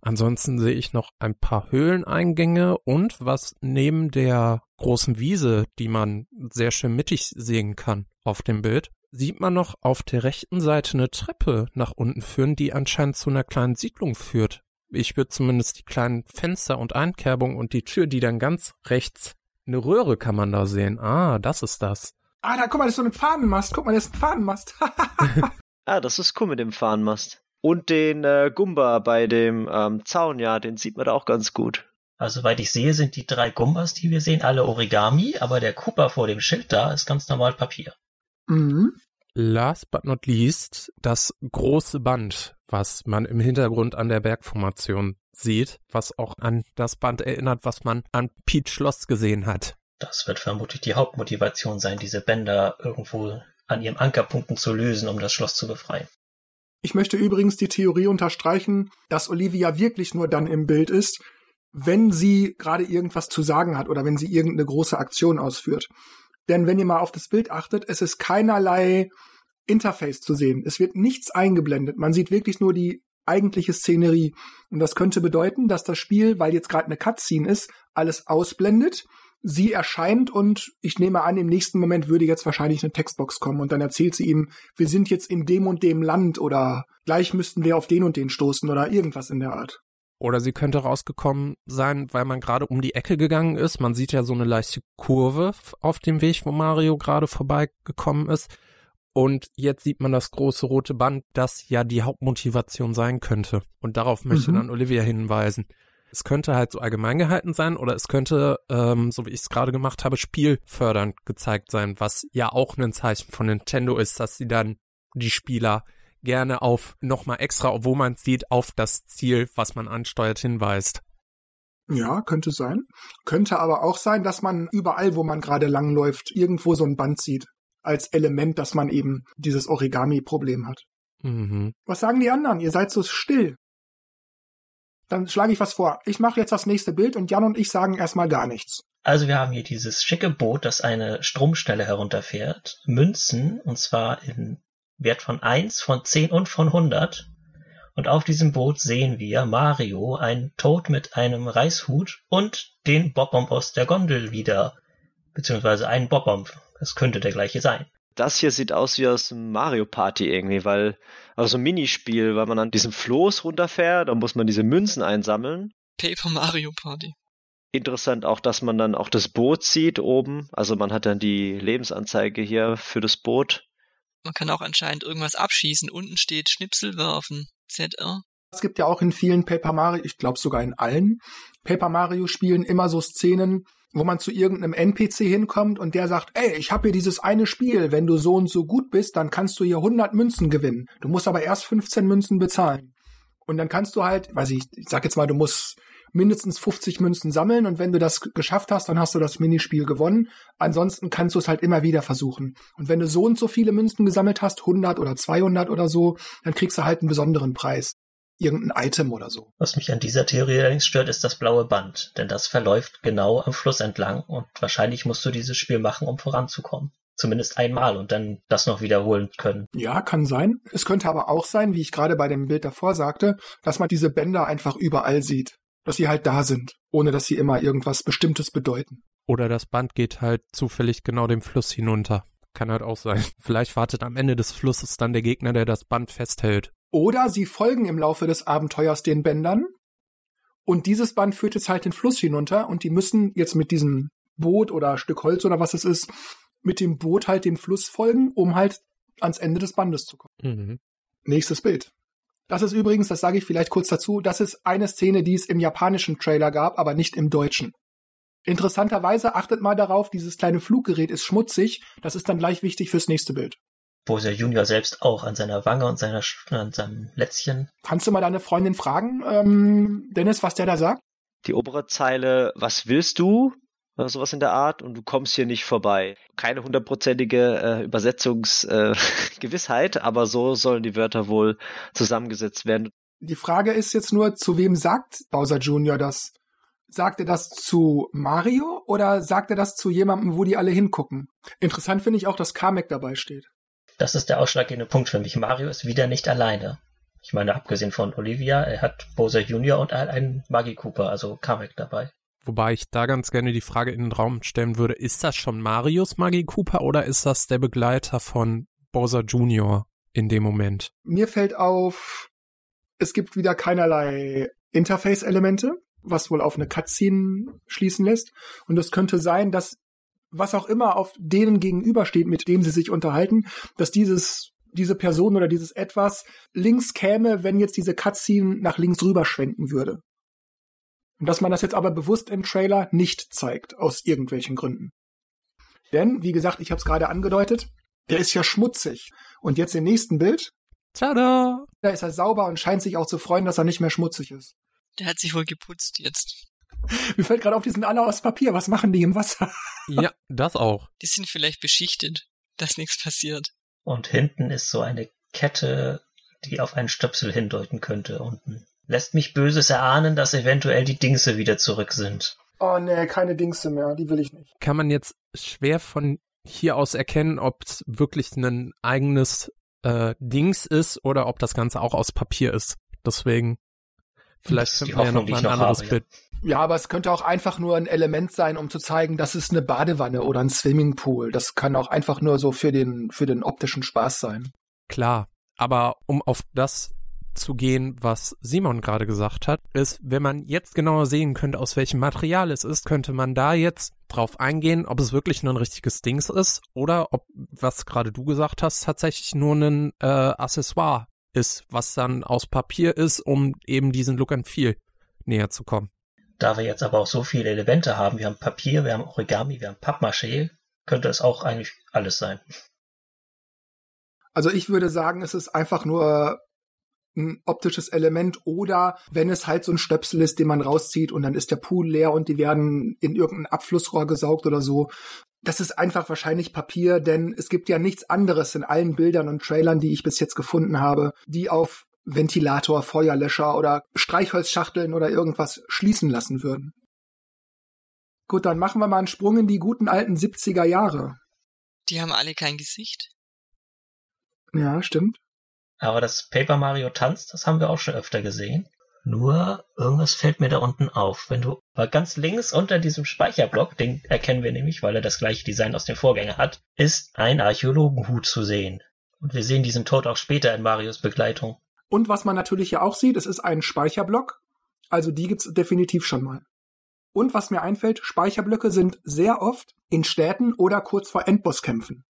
Ansonsten sehe ich noch ein paar Höhleneingänge und was neben der großen Wiese, die man sehr schön mittig sehen kann auf dem Bild, sieht man noch auf der rechten Seite eine Treppe nach unten führen, die anscheinend zu einer kleinen Siedlung führt. Ich würde zumindest die kleinen Fenster und Einkerbung und die Tür, die dann ganz rechts, eine Röhre kann man da sehen. Ah, das ist das. Ah, da guck mal, das ist so ein Fahnenmast. Guck mal, das ist ein Fahnenmast. [LAUGHS] [LAUGHS] ah, das ist cool mit dem Fahnenmast. Und den äh, Gumba bei dem ähm, Zaun, ja, den sieht man da auch ganz gut. Also, soweit ich sehe, sind die drei Gumbas, die wir sehen, alle Origami, aber der Cooper vor dem Schild da ist ganz normal Papier. Mhm. Last but not least, das große Band, was man im Hintergrund an der Bergformation sieht, was auch an das Band erinnert, was man an Pete Schloss gesehen hat. Das wird vermutlich die Hauptmotivation sein, diese Bänder irgendwo an ihren Ankerpunkten zu lösen, um das Schloss zu befreien. Ich möchte übrigens die Theorie unterstreichen, dass Olivia wirklich nur dann im Bild ist, wenn sie gerade irgendwas zu sagen hat oder wenn sie irgendeine große Aktion ausführt. Denn wenn ihr mal auf das Bild achtet, es ist keinerlei Interface zu sehen. Es wird nichts eingeblendet. Man sieht wirklich nur die eigentliche Szenerie. Und das könnte bedeuten, dass das Spiel, weil jetzt gerade eine Cutscene ist, alles ausblendet sie erscheint und ich nehme an, im nächsten Moment würde jetzt wahrscheinlich eine Textbox kommen und dann erzählt sie ihm, wir sind jetzt in dem und dem Land oder gleich müssten wir auf den und den stoßen oder irgendwas in der Art. Oder sie könnte rausgekommen sein, weil man gerade um die Ecke gegangen ist. Man sieht ja so eine leichte Kurve auf dem Weg, wo Mario gerade vorbeigekommen ist. Und jetzt sieht man das große rote Band, das ja die Hauptmotivation sein könnte. Und darauf möchte mhm. dann Olivia hinweisen. Es könnte halt so allgemein gehalten sein oder es könnte, ähm, so wie ich es gerade gemacht habe, spielfördernd gezeigt sein, was ja auch ein Zeichen von Nintendo ist, dass sie dann die Spieler gerne auf nochmal extra, obwohl man es sieht, auf das Ziel, was man ansteuert, hinweist. Ja, könnte sein. Könnte aber auch sein, dass man überall, wo man gerade langläuft, irgendwo so ein Band sieht. Als Element, dass man eben dieses Origami-Problem hat. Mhm. Was sagen die anderen? Ihr seid so still. Dann schlage ich was vor. Ich mache jetzt das nächste Bild und Jan und ich sagen erstmal gar nichts. Also wir haben hier dieses schicke Boot, das eine Stromstelle herunterfährt. Münzen, und zwar in Wert von 1, von 10 und von 100. Und auf diesem Boot sehen wir Mario, ein Toad mit einem Reishut und den Bobbomb aus der Gondel wieder. Beziehungsweise einen Bobbomb. Das könnte der gleiche sein das hier sieht aus wie aus einem Mario Party irgendwie, weil, also ein Minispiel, weil man an diesem Floß runterfährt, dann muss man diese Münzen einsammeln. Paper Mario Party. Interessant auch, dass man dann auch das Boot sieht oben. Also man hat dann die Lebensanzeige hier für das Boot. Man kann auch anscheinend irgendwas abschießen. Unten steht Schnipsel werfen. ZR. Es gibt ja auch in vielen Paper Mario, ich glaube sogar in allen Paper Mario Spielen immer so Szenen, wo man zu irgendeinem NPC hinkommt und der sagt, ey, ich habe hier dieses eine Spiel, wenn du so und so gut bist, dann kannst du hier 100 Münzen gewinnen. Du musst aber erst 15 Münzen bezahlen. Und dann kannst du halt, weiß ich, ich sag jetzt mal, du musst mindestens 50 Münzen sammeln und wenn du das geschafft hast, dann hast du das Minispiel gewonnen. Ansonsten kannst du es halt immer wieder versuchen. Und wenn du so und so viele Münzen gesammelt hast, 100 oder 200 oder so, dann kriegst du halt einen besonderen Preis irgendein Item oder so. Was mich an dieser Theorie allerdings stört, ist das blaue Band, denn das verläuft genau am Fluss entlang und wahrscheinlich musst du dieses Spiel machen, um voranzukommen. Zumindest einmal und dann das noch wiederholen können. Ja, kann sein. Es könnte aber auch sein, wie ich gerade bei dem Bild davor sagte, dass man diese Bänder einfach überall sieht. Dass sie halt da sind, ohne dass sie immer irgendwas Bestimmtes bedeuten. Oder das Band geht halt zufällig genau dem Fluss hinunter. Kann halt auch sein. [LAUGHS] Vielleicht wartet am Ende des Flusses dann der Gegner, der das Band festhält. Oder sie folgen im Laufe des Abenteuers den Bändern und dieses Band führt jetzt halt den Fluss hinunter und die müssen jetzt mit diesem Boot oder Stück Holz oder was es ist, mit dem Boot halt dem Fluss folgen, um halt ans Ende des Bandes zu kommen. Mhm. Nächstes Bild. Das ist übrigens, das sage ich vielleicht kurz dazu, das ist eine Szene, die es im japanischen Trailer gab, aber nicht im deutschen. Interessanterweise achtet mal darauf, dieses kleine Fluggerät ist schmutzig, das ist dann gleich wichtig fürs nächste Bild. Bowser Junior selbst auch an seiner Wange und seiner, an seinem Lätzchen. Kannst du mal deine Freundin fragen, ähm, Dennis, was der da sagt? Die obere Zeile, was willst du? Oder sowas in der Art und du kommst hier nicht vorbei. Keine hundertprozentige äh, Übersetzungsgewissheit, äh, [LAUGHS] aber so sollen die Wörter wohl zusammengesetzt werden. Die Frage ist jetzt nur, zu wem sagt Bowser Jr. das? Sagt er das zu Mario oder sagt er das zu jemandem, wo die alle hingucken? Interessant finde ich auch, dass Kamek dabei steht. Das ist der ausschlaggebende Punkt für mich. Mario ist wieder nicht alleine. Ich meine, abgesehen von Olivia, er hat Bowser Jr. und einen Maggie Cooper, also Kamek dabei. Wobei ich da ganz gerne die Frage in den Raum stellen würde, ist das schon Marios Maggie Cooper oder ist das der Begleiter von Bowser Jr. in dem Moment? Mir fällt auf, es gibt wieder keinerlei Interface-Elemente, was wohl auf eine Cutscene schließen lässt. Und es könnte sein, dass was auch immer auf denen gegenübersteht, mit dem sie sich unterhalten, dass dieses diese Person oder dieses etwas links käme, wenn jetzt diese Cutscene nach links rüberschwenken würde. Und dass man das jetzt aber bewusst im Trailer nicht zeigt, aus irgendwelchen Gründen. Denn, wie gesagt, ich habe es gerade angedeutet, der ist ja schmutzig. Und jetzt im nächsten Bild, Tada! da ist er sauber und scheint sich auch zu freuen, dass er nicht mehr schmutzig ist. Der hat sich wohl geputzt jetzt. Mir fällt gerade auf, die sind alle aus Papier. Was machen die im Wasser? Ja, das auch. Die sind vielleicht beschichtet, dass nichts passiert. Und hinten ist so eine Kette, die auf einen Stöpsel hindeuten könnte unten. Lässt mich Böses erahnen, dass eventuell die Dingse wieder zurück sind. Oh nee, keine Dingse mehr. Die will ich nicht. Kann man jetzt schwer von hier aus erkennen, ob es wirklich ein eigenes äh, Dings ist oder ob das Ganze auch aus Papier ist. Deswegen, vielleicht finden wir ja noch mal ein noch anderes habe, ja. Bild. Ja, aber es könnte auch einfach nur ein Element sein, um zu zeigen, das ist eine Badewanne oder ein Swimmingpool. Das kann auch einfach nur so für den, für den optischen Spaß sein. Klar, aber um auf das zu gehen, was Simon gerade gesagt hat, ist, wenn man jetzt genauer sehen könnte, aus welchem Material es ist, könnte man da jetzt drauf eingehen, ob es wirklich nur ein richtiges Dings ist oder ob, was gerade du gesagt hast, tatsächlich nur ein äh, Accessoire ist, was dann aus Papier ist, um eben diesen Look and Feel näher zu kommen. Da wir jetzt aber auch so viele Elemente haben, wir haben Papier, wir haben Origami, wir haben Pappmaché, könnte es auch eigentlich alles sein. Also ich würde sagen, es ist einfach nur ein optisches Element oder wenn es halt so ein Stöpsel ist, den man rauszieht und dann ist der Pool leer und die werden in irgendein Abflussrohr gesaugt oder so. Das ist einfach wahrscheinlich Papier, denn es gibt ja nichts anderes in allen Bildern und Trailern, die ich bis jetzt gefunden habe, die auf Ventilator, Feuerlöscher oder Streichholzschachteln oder irgendwas schließen lassen würden. Gut, dann machen wir mal einen Sprung in die guten alten 70er Jahre. Die haben alle kein Gesicht. Ja, stimmt. Aber das Paper Mario tanzt, das haben wir auch schon öfter gesehen. Nur irgendwas fällt mir da unten auf. Wenn du mal ganz links unter diesem Speicherblock, den erkennen wir nämlich, weil er das gleiche Design aus dem Vorgänger hat, ist ein Archäologenhut zu sehen. Und wir sehen diesen Tod auch später in Marios Begleitung. Und was man natürlich ja auch sieht, es ist ein Speicherblock. Also die gibt's definitiv schon mal. Und was mir einfällt, Speicherblöcke sind sehr oft in Städten oder kurz vor Endbosskämpfen.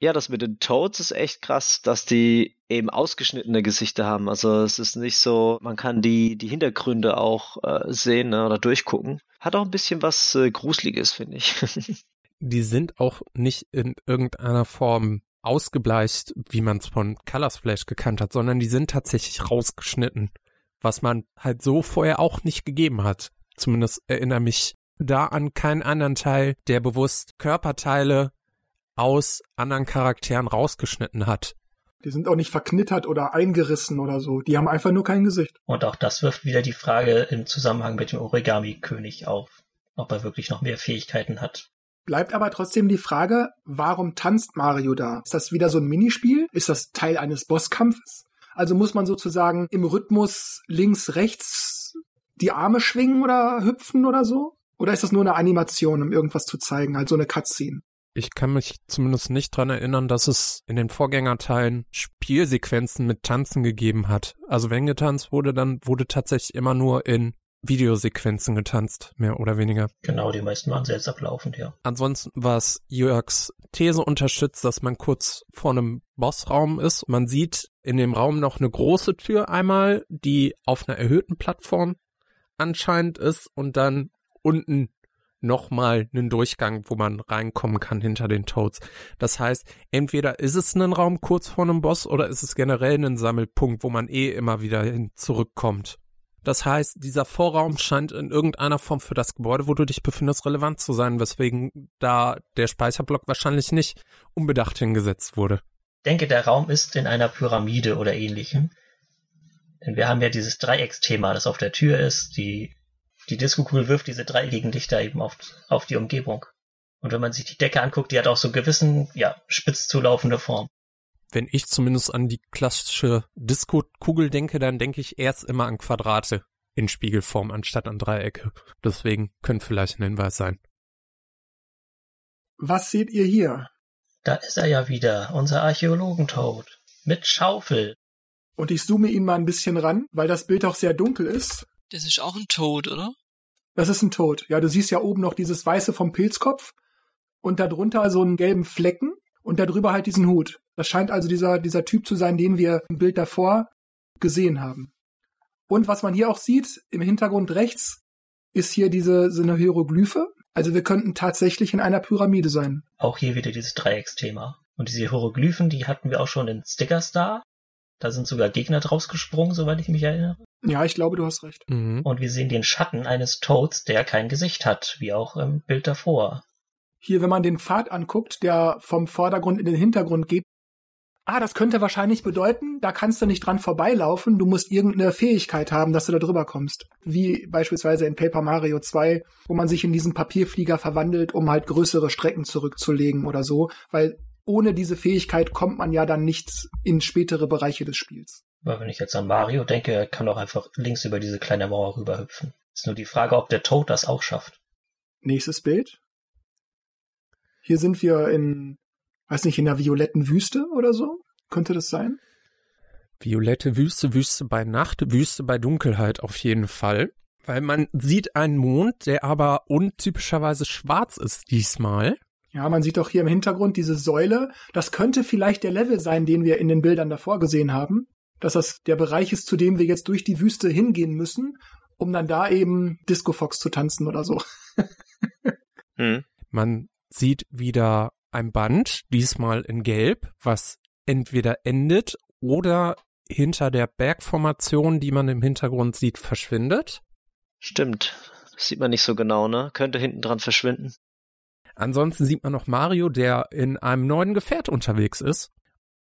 Ja, das mit den Toads ist echt krass, dass die eben ausgeschnittene Gesichter haben. Also es ist nicht so, man kann die, die Hintergründe auch äh, sehen ne, oder durchgucken. Hat auch ein bisschen was äh, Gruseliges, finde ich. [LAUGHS] Die sind auch nicht in irgendeiner Form ausgebleicht, wie man es von Color Splash gekannt hat, sondern die sind tatsächlich rausgeschnitten, was man halt so vorher auch nicht gegeben hat. Zumindest erinnere mich da an keinen anderen Teil, der bewusst Körperteile aus anderen Charakteren rausgeschnitten hat. Die sind auch nicht verknittert oder eingerissen oder so. Die haben einfach nur kein Gesicht. Und auch das wirft wieder die Frage im Zusammenhang mit dem Origami-König auf, ob er wirklich noch mehr Fähigkeiten hat. Bleibt aber trotzdem die Frage, warum tanzt Mario da? Ist das wieder so ein Minispiel? Ist das Teil eines Bosskampfes? Also muss man sozusagen im Rhythmus links, rechts die Arme schwingen oder hüpfen oder so? Oder ist das nur eine Animation, um irgendwas zu zeigen, halt so eine Cutscene? Ich kann mich zumindest nicht dran erinnern, dass es in den Vorgängerteilen Spielsequenzen mit Tanzen gegeben hat. Also wenn getanzt wurde, dann wurde tatsächlich immer nur in Videosequenzen getanzt, mehr oder weniger. Genau, die meisten waren selbst ablaufend, ja. Ansonsten, was Jörgs These unterstützt, dass man kurz vor einem Bossraum ist. Man sieht in dem Raum noch eine große Tür einmal, die auf einer erhöhten Plattform anscheinend ist und dann unten nochmal einen Durchgang, wo man reinkommen kann hinter den Toads. Das heißt, entweder ist es ein Raum kurz vor einem Boss oder ist es generell ein Sammelpunkt, wo man eh immer wieder hin zurückkommt. Das heißt, dieser Vorraum scheint in irgendeiner Form für das Gebäude, wo du dich befindest, relevant zu sein, weswegen da der Speicherblock wahrscheinlich nicht unbedacht hingesetzt wurde. Ich denke, der Raum ist in einer Pyramide oder ähnlichem. Denn wir haben ja dieses Dreiecksthema, das auf der Tür ist. Die, die Disco-Kugel wirft diese dreieckigen Lichter eben auf, auf die Umgebung. Und wenn man sich die Decke anguckt, die hat auch so gewissen, ja, spitz zulaufende Form. Wenn ich zumindest an die klassische Disco-Kugel denke, dann denke ich erst immer an Quadrate in Spiegelform anstatt an Dreiecke. Deswegen könnte vielleicht ein Hinweis sein. Was seht ihr hier? Da ist er ja wieder, unser Archäologentod. Mit Schaufel. Und ich zoome ihn mal ein bisschen ran, weil das Bild auch sehr dunkel ist. Das ist auch ein Tod, oder? Das ist ein Tod. Ja, du siehst ja oben noch dieses Weiße vom Pilzkopf und darunter so einen gelben Flecken und darüber halt diesen Hut. Das scheint also dieser, dieser Typ zu sein, den wir im Bild davor gesehen haben. Und was man hier auch sieht, im Hintergrund rechts ist hier diese, so eine Hieroglyphe. Also wir könnten tatsächlich in einer Pyramide sein. Auch hier wieder dieses Dreiecksthema. Und diese Hieroglyphen, die hatten wir auch schon in Stickers da. Da sind sogar Gegner draus gesprungen, soweit ich mich erinnere. Ja, ich glaube, du hast recht. Mhm. Und wir sehen den Schatten eines Toads, der kein Gesicht hat, wie auch im Bild davor. Hier, wenn man den Pfad anguckt, der vom Vordergrund in den Hintergrund geht, ah, das könnte wahrscheinlich bedeuten, da kannst du nicht dran vorbeilaufen, du musst irgendeine Fähigkeit haben, dass du da drüber kommst. Wie beispielsweise in Paper Mario 2, wo man sich in diesen Papierflieger verwandelt, um halt größere Strecken zurückzulegen oder so, weil ohne diese Fähigkeit kommt man ja dann nicht in spätere Bereiche des Spiels. Aber wenn ich jetzt an Mario denke, er kann doch einfach links über diese kleine Mauer rüberhüpfen. Ist nur die Frage, ob der Toad das auch schafft. Nächstes Bild. Hier sind wir in, weiß nicht, in der violetten Wüste oder so. Könnte das sein? Violette Wüste, Wüste bei Nacht, Wüste bei Dunkelheit auf jeden Fall. Weil man sieht einen Mond, der aber untypischerweise schwarz ist diesmal. Ja, man sieht auch hier im Hintergrund diese Säule. Das könnte vielleicht der Level sein, den wir in den Bildern davor gesehen haben. Dass das der Bereich ist, zu dem wir jetzt durch die Wüste hingehen müssen, um dann da eben Disco Fox zu tanzen oder so. [LAUGHS] Hm. Man sieht wieder ein Band, diesmal in Gelb, was entweder endet oder hinter der Bergformation, die man im Hintergrund sieht, verschwindet. Stimmt. Das sieht man nicht so genau, ne? Könnte hinten dran verschwinden. Ansonsten sieht man noch Mario, der in einem neuen Gefährt unterwegs ist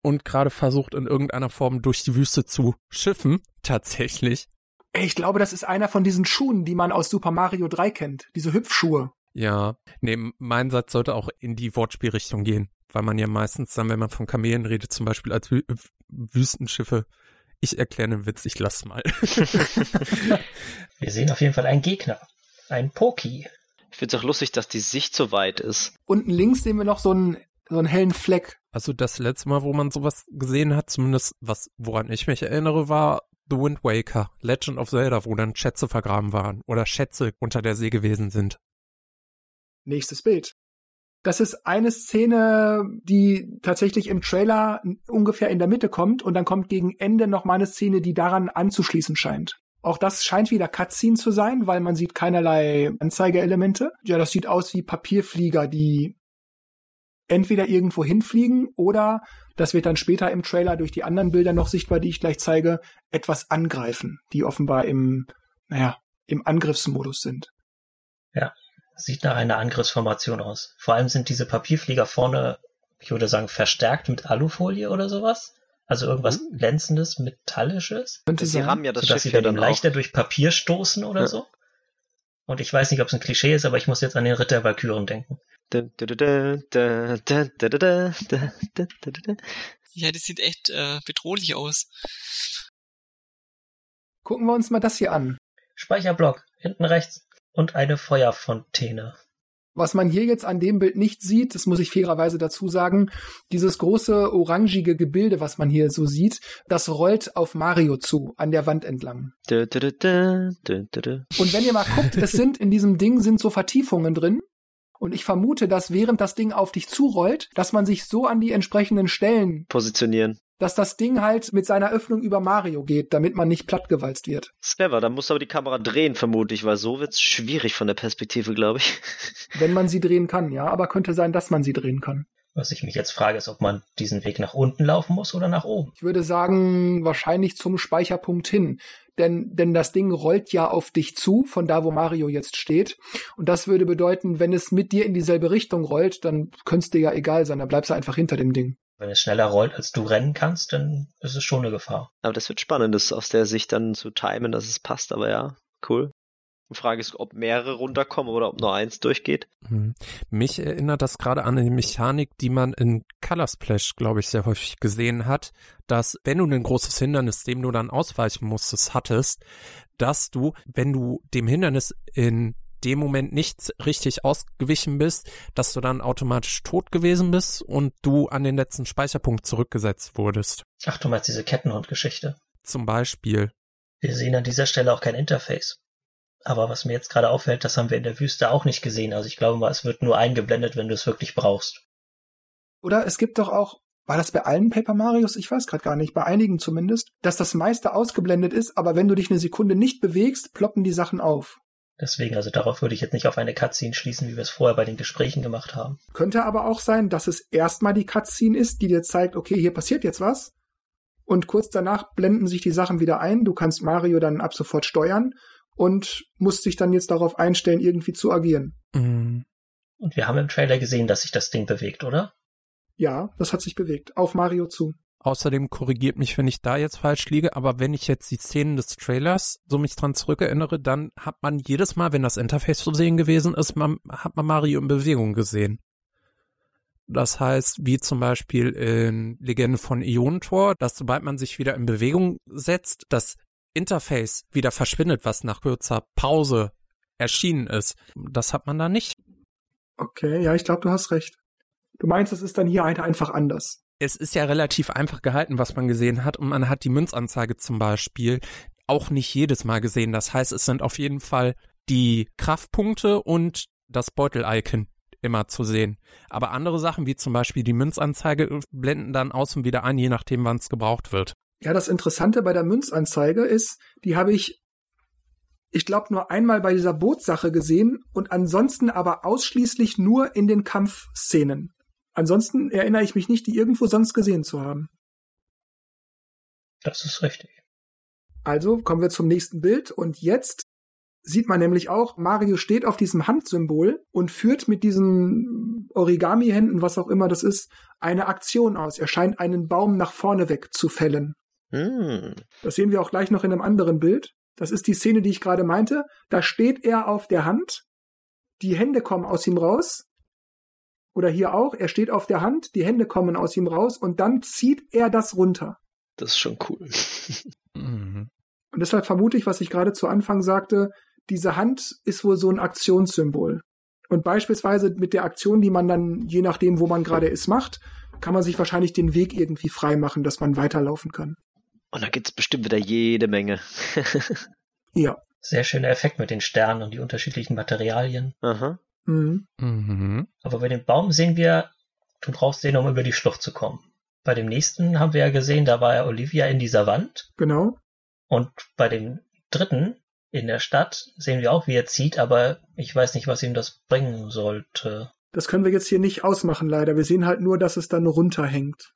und gerade versucht, in irgendeiner Form durch die Wüste zu schiffen. Tatsächlich. Ey, Ich glaube, das ist einer von diesen Schuhen, die man aus Super Mario 3 kennt. Diese Hüpfschuhe. Ja, nee, mein Satz sollte auch in die Wortspielrichtung gehen, weil man ja meistens dann, wenn man von Kamelen redet, zum Beispiel als Wü Wüstenschiffe, ich erkläre einen Witz, ich lass mal. [LAUGHS] Wir sehen auf jeden Fall einen Gegner. Ein Poki. Ich find's auch lustig, dass die Sicht so weit ist. Unten links sehen wir noch so einen, so einen hellen Fleck. Also das letzte Mal, wo man sowas gesehen hat, zumindest was, woran ich mich erinnere, war The Wind Waker, Legend of Zelda, wo dann Schätze vergraben waren oder Schätze unter der See gewesen sind. Nächstes Bild. Das ist eine Szene, die tatsächlich im Trailer ungefähr in der Mitte kommt und dann kommt gegen Ende noch mal eine Szene, die daran anzuschließen scheint. Auch das scheint wieder Cutscene zu sein, weil man sieht keinerlei Anzeigeelemente. Ja, das sieht aus wie Papierflieger, die entweder irgendwo hinfliegen oder, das wird dann später im Trailer durch die anderen Bilder noch sichtbar, die ich gleich zeige, etwas angreifen, die offenbar im, naja, im Angriffsmodus sind. Sieht nach einer Angriffsformation aus. Vor allem sind diese Papierflieger vorne, ich würde sagen, verstärkt mit Alufolie oder sowas. Also irgendwas Mhm. glänzendes, metallisches, Könnte Sie haben ja das sodass Schiff sie ja dann leichter durch Papier stoßen oder Ja. so. Und ich weiß nicht, ob es ein Klischee ist, aber ich muss jetzt an den Ritter Valkyren denken. Ja, das sieht echt äh, bedrohlich aus. Gucken wir uns mal das hier an. Speicherblock, hinten rechts. Und eine Feuerfontäne. Was man hier jetzt an dem Bild nicht sieht, das muss ich fairerweise dazu sagen, dieses große orangige Gebilde, was man hier so sieht, das rollt auf Mario zu, an der Wand entlang. Und wenn ihr mal guckt, es sind in diesem Ding sind so Vertiefungen drin, und ich vermute, dass während das Ding auf dich zurollt, dass man sich so an die entsprechenden Stellen, Positionieren. dass das Ding halt mit seiner Öffnung über Mario geht, damit man nicht plattgewalzt wird. Ist clever, da musst du aber die Kamera drehen, vermutlich, weil so wird's schwierig von der Perspektive, glaube ich. [LAUGHS] Wenn man sie drehen kann, ja, aber könnte sein, dass man sie drehen kann. Was ich mich jetzt frage, ist, ob man diesen Weg nach unten laufen muss oder nach oben. Ich würde sagen, wahrscheinlich zum Speicherpunkt hin. Denn, denn das Ding rollt ja auf dich zu, von da, wo Mario jetzt steht. Und das würde bedeuten, wenn es mit dir in dieselbe Richtung rollt, dann könnte es dir ja egal sein, dann bleibst du einfach hinter dem Ding. Wenn es schneller rollt, als du rennen kannst, dann ist es schon eine Gefahr. Aber das wird spannend, das aus der Sicht dann zu timen, dass es passt, aber ja, cool. Die Frage ist, ob mehrere runterkommen oder ob nur eins durchgeht. Hm. Mich erinnert das gerade an eine Mechanik, die man in Color Splash, glaube ich, sehr häufig gesehen hat, dass wenn du ein großes Hindernis, dem du dann ausweichen musstest, hattest, dass du, wenn du dem Hindernis in dem Moment nicht richtig ausgewichen bist, dass du dann automatisch tot gewesen bist und du an den letzten Speicherpunkt zurückgesetzt wurdest. Ach, du meinst diese Kettenhund-Geschichte. Zum Beispiel. Wir sehen an dieser Stelle auch kein Interface. Aber was mir jetzt gerade auffällt, das haben wir in der Wüste auch nicht gesehen. Also ich glaube mal, es wird nur eingeblendet, wenn du es wirklich brauchst. Oder es gibt doch auch, war das bei allen Paper Marios? Ich weiß gerade gar nicht, bei einigen zumindest, dass das meiste ausgeblendet ist, aber wenn du dich eine Sekunde nicht bewegst, ploppen die Sachen auf. Deswegen, also darauf würde ich jetzt nicht auf eine Cutscene schließen, wie wir es vorher bei den Gesprächen gemacht haben. Könnte aber auch sein, dass es erstmal die Cutscene ist, die dir zeigt, okay, hier passiert jetzt was. Und kurz danach blenden sich die Sachen wieder ein. Du kannst Mario dann ab sofort steuern und musst dich dann jetzt darauf einstellen, irgendwie zu agieren. Mhm. Und wir haben im Trailer gesehen, dass sich das Ding bewegt, oder? Ja, das hat sich bewegt. Auf Mario zu. Außerdem korrigiert mich, wenn ich da jetzt falsch liege, aber wenn ich jetzt die Szenen des Trailers so mich dran zurückerinnere, dann hat man jedes Mal, wenn das Interface zu sehen gewesen ist, man, hat man Mario in Bewegung gesehen. Das heißt, wie zum Beispiel in Legende von Ionentor, dass sobald man sich wieder in Bewegung setzt, das Interface wieder verschwindet, was nach kurzer Pause erschienen ist. Das hat man da nicht. Okay, ja, ich glaube, du hast recht. Du meinst, es ist dann hier halt einfach anders es ist ja relativ einfach gehalten, was man gesehen hat. Und man hat die Münzanzeige zum Beispiel auch nicht jedes Mal gesehen. Das heißt, es sind auf jeden Fall die Kraftpunkte und das Beutel-Icon immer zu sehen. Aber andere Sachen, wie zum Beispiel die Münzanzeige, blenden dann aus und wieder ein, je nachdem, wann es gebraucht wird. Ja, das Interessante bei der Münzanzeige ist, die habe ich, ich glaube, nur einmal bei dieser Bootsache gesehen und ansonsten aber ausschließlich nur in den Kampfszenen. Ansonsten erinnere ich mich nicht, die irgendwo sonst gesehen zu haben. Das ist richtig. Also kommen wir zum nächsten Bild und jetzt sieht man nämlich auch, Mario steht auf diesem Handsymbol und führt mit diesen Origami-Händen, was auch immer das ist, eine Aktion aus. Er scheint einen Baum nach vorne weg zu fällen. Hm. Das sehen wir auch gleich noch in einem anderen Bild. Das ist die Szene, die ich gerade meinte. Da steht er auf der Hand, die Hände kommen aus ihm raus oder hier auch, er steht auf der Hand, die Hände kommen aus ihm raus und dann zieht er das runter. Das ist schon cool. [LAUGHS] Mhm. Und deshalb vermute ich, was ich gerade zu Anfang sagte, diese Hand ist wohl so ein Aktionssymbol. Und beispielsweise mit der Aktion, die man dann, je nachdem, wo man gerade ist, macht, kann man sich wahrscheinlich den Weg irgendwie frei machen, dass man weiterlaufen kann. Und da gibt's bestimmt wieder jede Menge. [LAUGHS] Ja. Sehr schöner Effekt mit den Sternen und die unterschiedlichen Materialien. Aha. Mhm. Mhm. Aber bei dem Baum sehen wir, du brauchst den, um über die Schlucht zu kommen. Bei dem nächsten haben wir ja gesehen, da war ja Olivia in dieser Wand. Genau. Und bei dem dritten in der Stadt sehen wir auch, wie er zieht, aber ich weiß nicht, was ihm das bringen sollte. Das können wir jetzt hier nicht ausmachen, leider. Wir sehen halt nur, dass es dann runterhängt.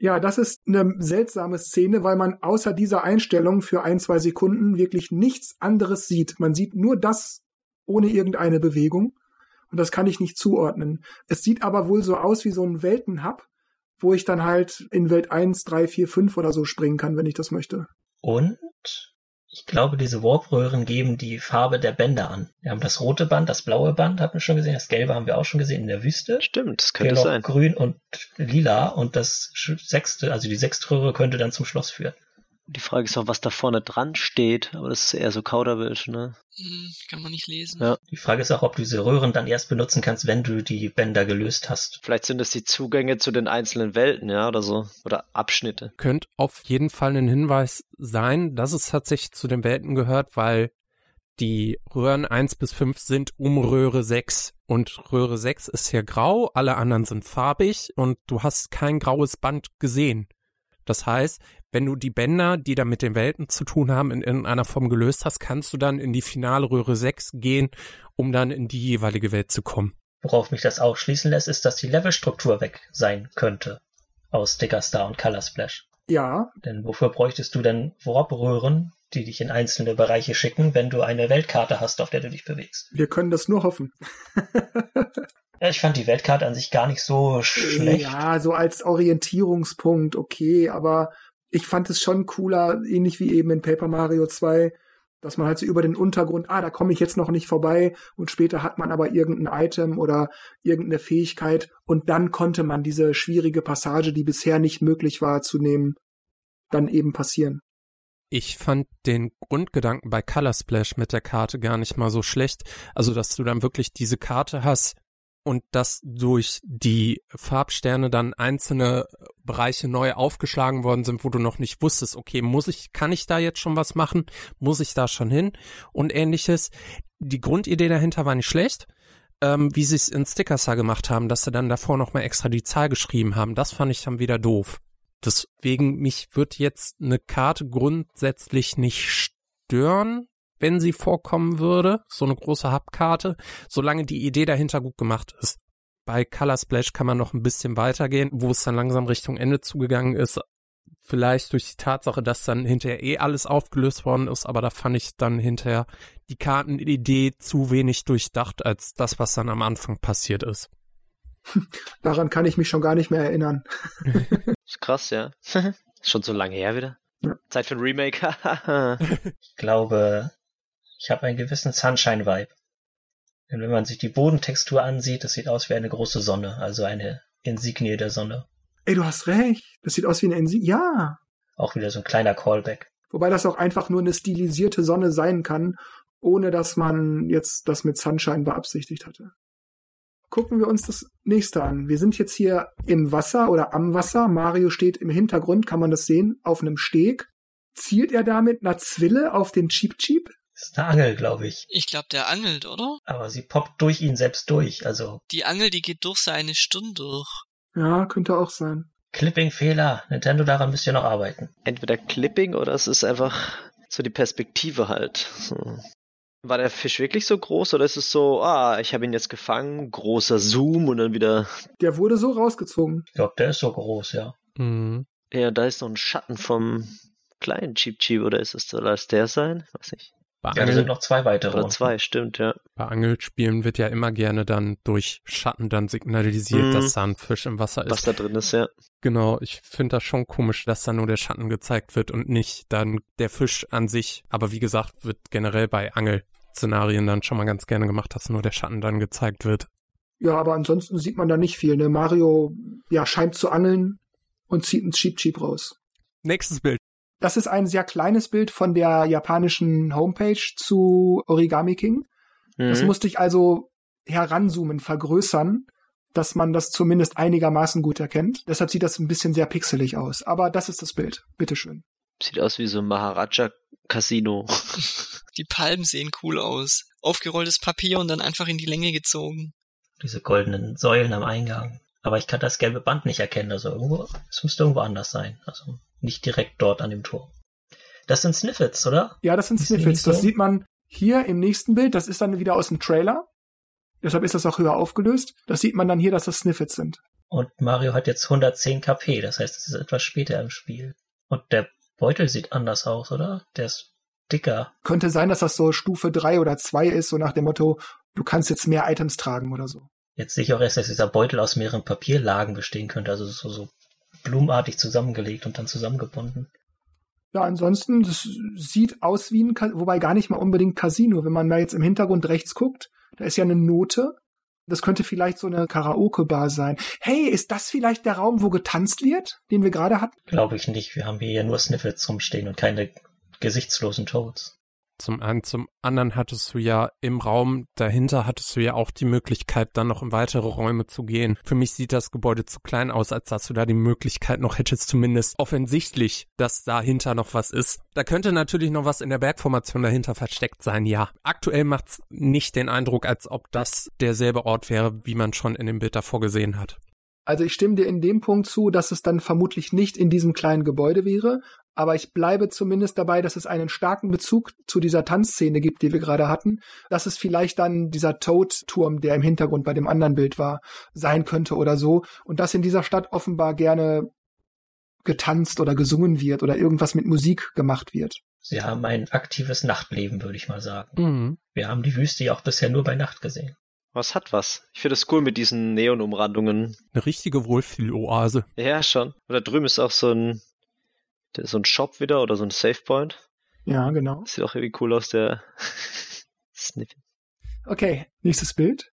Ja, das ist eine seltsame Szene, weil man außer dieser Einstellung für ein, zwei Sekunden wirklich nichts anderes sieht. Man sieht nur das, ohne irgendeine Bewegung. Und das kann ich nicht zuordnen. Es sieht aber wohl so aus wie so ein Weltenhub, wo ich dann halt in Welt 1, 3, 4, 5 oder so springen kann, wenn ich das möchte. Und ich glaube, diese Warp-Röhren geben die Farbe der Bänder an. Wir haben das rote Band, das blaue Band haben wir schon gesehen, das gelbe haben wir auch schon gesehen in der Wüste. Stimmt, das könnte sein. grün und lila und das sechste, also die sechste Röhre könnte dann zum Schloss führen. Die Frage ist auch, was da vorne dran steht, aber das ist eher so Kauderwelsch, ne? Hm, kann man nicht lesen. Ja. Die Frage ist auch, ob du diese Röhren dann erst benutzen kannst, wenn du die Bänder gelöst hast. Vielleicht sind es die Zugänge zu den einzelnen Welten, ja, oder so. Oder Abschnitte. Könnte auf jeden Fall ein Hinweis sein, dass es tatsächlich zu den Welten gehört, weil die Röhren 1 bis 5 sind um Röhre 6. Und Röhre 6 ist hier grau, alle anderen sind farbig und du hast kein graues Band gesehen. Das heißt, wenn du die Bänder, die da mit den Welten zu tun haben, in irgendeiner Form gelöst hast, kannst du dann in die finale Röhre 6 gehen, um dann in die jeweilige Welt zu kommen. Worauf mich das auch schließen lässt, ist, dass die Levelstruktur weg sein könnte aus Sticker Star und Color Splash. Ja, Denn wofür bräuchtest du denn Warp-Röhren, die dich in einzelne Bereiche schicken, wenn du eine Weltkarte hast, auf der du dich bewegst? wir können das nur hoffen. Ja, ich fand die Weltkarte an sich gar nicht so schlecht. Ja, so als Orientierungspunkt, okay, aber ich fand es schon cooler, ähnlich wie eben in Paper Mario 2, dass man halt so über den Untergrund, ah, da komme ich jetzt noch nicht vorbei und später hat man aber irgendein Item oder irgendeine Fähigkeit und dann konnte man diese schwierige Passage, die bisher nicht möglich war zu nehmen, dann eben passieren. Ich fand den Grundgedanken bei Color Splash mit der Karte gar nicht mal so schlecht. Also, dass du dann wirklich diese Karte hast und dass durch die Farbsterne dann einzelne Bereiche neu aufgeschlagen worden sind, wo du noch nicht wusstest, okay, muss ich, kann ich da jetzt schon was machen? Muss ich da schon hin? Und ähnliches. Die Grundidee dahinter war nicht schlecht. Ähm, wie sie es in Stickersa gemacht haben, dass sie dann davor nochmal extra die Zahl geschrieben haben, das fand ich dann wieder doof. Deswegen, mich wird jetzt eine Karte grundsätzlich nicht stören, wenn sie vorkommen würde, so eine große Hubkarte, solange die Idee dahinter gut gemacht ist. Bei Color Splash kann man noch ein bisschen weitergehen, wo es dann langsam Richtung Ende zugegangen ist. Vielleicht durch die Tatsache, dass dann hinterher eh alles aufgelöst worden ist, aber da fand ich dann hinterher die Kartenidee zu wenig durchdacht als das, was dann am Anfang passiert ist. [LAUGHS] Daran kann ich mich schon gar nicht mehr erinnern. [LAUGHS] ist krass, ja. ist [LAUGHS] schon so lange her wieder. Ja. Zeit für ein Remake. ich glaube, ich habe einen gewissen Sunshine-Vibe. Denn wenn man sich die Bodentextur ansieht, das sieht aus wie eine große Sonne, also eine Insignie der Sonne. Ey, du hast recht. Das sieht aus wie eine Insignie. Ja. Auch wieder so ein kleiner Callback. Wobei das auch einfach nur eine stilisierte Sonne sein kann, ohne dass man jetzt das mit Sunshine beabsichtigt hatte gucken wir uns das nächste an. Wir sind jetzt hier im Wasser oder am Wasser. Mario steht im Hintergrund, kann man das sehen, auf einem Steg. Zielt er damit einer Zwille auf den Cheep Cheep? Das ist eine Angel, glaube ich. Ich glaube, der angelt, oder? Aber sie poppt durch ihn selbst durch, also. Die Angel, die geht durch seine Stirn durch. Ja, könnte auch sein. Clipping-Fehler. Nintendo, daran müsst ihr noch arbeiten. Entweder Clipping oder es ist einfach so die Perspektive halt. So. War der Fisch wirklich so groß oder ist es so, ah, ich habe ihn jetzt gefangen, großer Zoom und dann wieder. Der wurde so rausgezogen. Ich glaube, der ist so groß, ja. Mhm. Ja, da ist noch ein Schatten vom kleinen Cheap Cheap oder ist es soll das der sein? Weiß nicht. Bei ja, da sind noch zwei weitere. Oder zwei, stimmt, ja. Bei Angelspielen wird ja immer gerne dann durch Schatten dann signalisiert, mhm. dass da ein Fisch im Wasser ist. Was da drin ist, ja. Genau, ich finde das schon komisch, dass da nur der Schatten gezeigt wird und nicht dann der Fisch an sich. Aber wie gesagt, wird generell bei Angelszenarien dann schon mal ganz gerne gemacht, dass nur der Schatten dann gezeigt wird. Ja, aber ansonsten sieht man da nicht viel. Ne? Mario ja, scheint zu angeln und zieht ein Cheap Cheap raus. Nächstes Bild. Das ist ein sehr kleines Bild von der japanischen Homepage zu Origami King. Mhm. Das musste ich also heranzoomen, vergrößern, dass man das zumindest einigermaßen gut erkennt. Deshalb sieht das ein bisschen sehr pixelig aus. Aber das ist das Bild. Bitteschön. Sieht aus wie so ein Maharaja Casino. [LAUGHS] Die Palmen sehen cool aus. Aufgerolltes Papier und dann einfach in die Länge gezogen. Diese goldenen Säulen am Eingang. Aber ich kann das gelbe Band nicht erkennen. Also irgendwo, es müsste irgendwo anders sein. Also nicht direkt dort an dem Tor. Das sind Sniffets, oder? Ja, das sind Sniffets. Das sieht man hier im nächsten Bild. Das ist dann wieder aus dem Trailer. Deshalb ist das auch höher aufgelöst. Das sieht man dann hier, dass das Sniffets sind. Und Mario hat jetzt 110 KP. Das heißt, es ist etwas später im Spiel. Und der Beutel sieht anders aus, oder? Der ist dicker. Könnte sein, dass das so Stufe 3 oder 2 ist, so nach dem Motto, du kannst jetzt mehr Items tragen oder so. Jetzt sehe ich auch erst, dass dieser Beutel aus mehreren Papierlagen bestehen könnte. Also so, so blumenartig zusammengelegt und dann zusammengebunden. Ja, ansonsten, das sieht aus wie ein, wobei gar nicht mal unbedingt Casino. Wenn man mal jetzt im Hintergrund rechts guckt, da ist ja eine Note. Das könnte vielleicht so eine Karaoke-Bar sein. Hey, ist das vielleicht der Raum, wo getanzt wird, den wir gerade hatten? Glaube ich nicht. Wir haben hier ja nur Sniffles rumstehen und keine gesichtslosen Toads. Zum einen, zum anderen hattest du ja im Raum dahinter hattest du ja auch die Möglichkeit, dann noch in weitere Räume zu gehen. Für mich sieht das Gebäude zu klein aus, als dass du da die Möglichkeit noch hättest, zumindest offensichtlich, dass dahinter noch was ist. Da könnte natürlich noch was in der Bergformation dahinter versteckt sein, ja. Aktuell macht's nicht den Eindruck, als ob das derselbe Ort wäre, wie man schon in dem Bild davor gesehen hat. Also ich stimme dir in dem Punkt zu, dass es dann vermutlich nicht in diesem kleinen Gebäude wäre, aber ich bleibe zumindest dabei, dass es einen starken Bezug zu dieser Tanzszene gibt, die wir gerade hatten, dass es vielleicht dann dieser Toad-Turm, der im Hintergrund bei dem anderen Bild war, sein könnte oder so und dass in dieser Stadt offenbar gerne getanzt oder gesungen wird oder irgendwas mit Musik gemacht wird. Sie haben ein aktives Nachtleben, würde ich mal sagen. Mhm. Wir haben die Wüste ja auch bisher nur bei Nacht gesehen. Was hat was? Ich finde es cool mit diesen Neonumrandungen. Eine richtige Wohlfühloase. Ja, schon. Und da drüben ist auch so ein, so ein Shop wieder oder so ein Save Point. Ja, genau. Sieht auch irgendwie cool aus, der [LAUGHS] Snippet. Okay, nächstes Bild.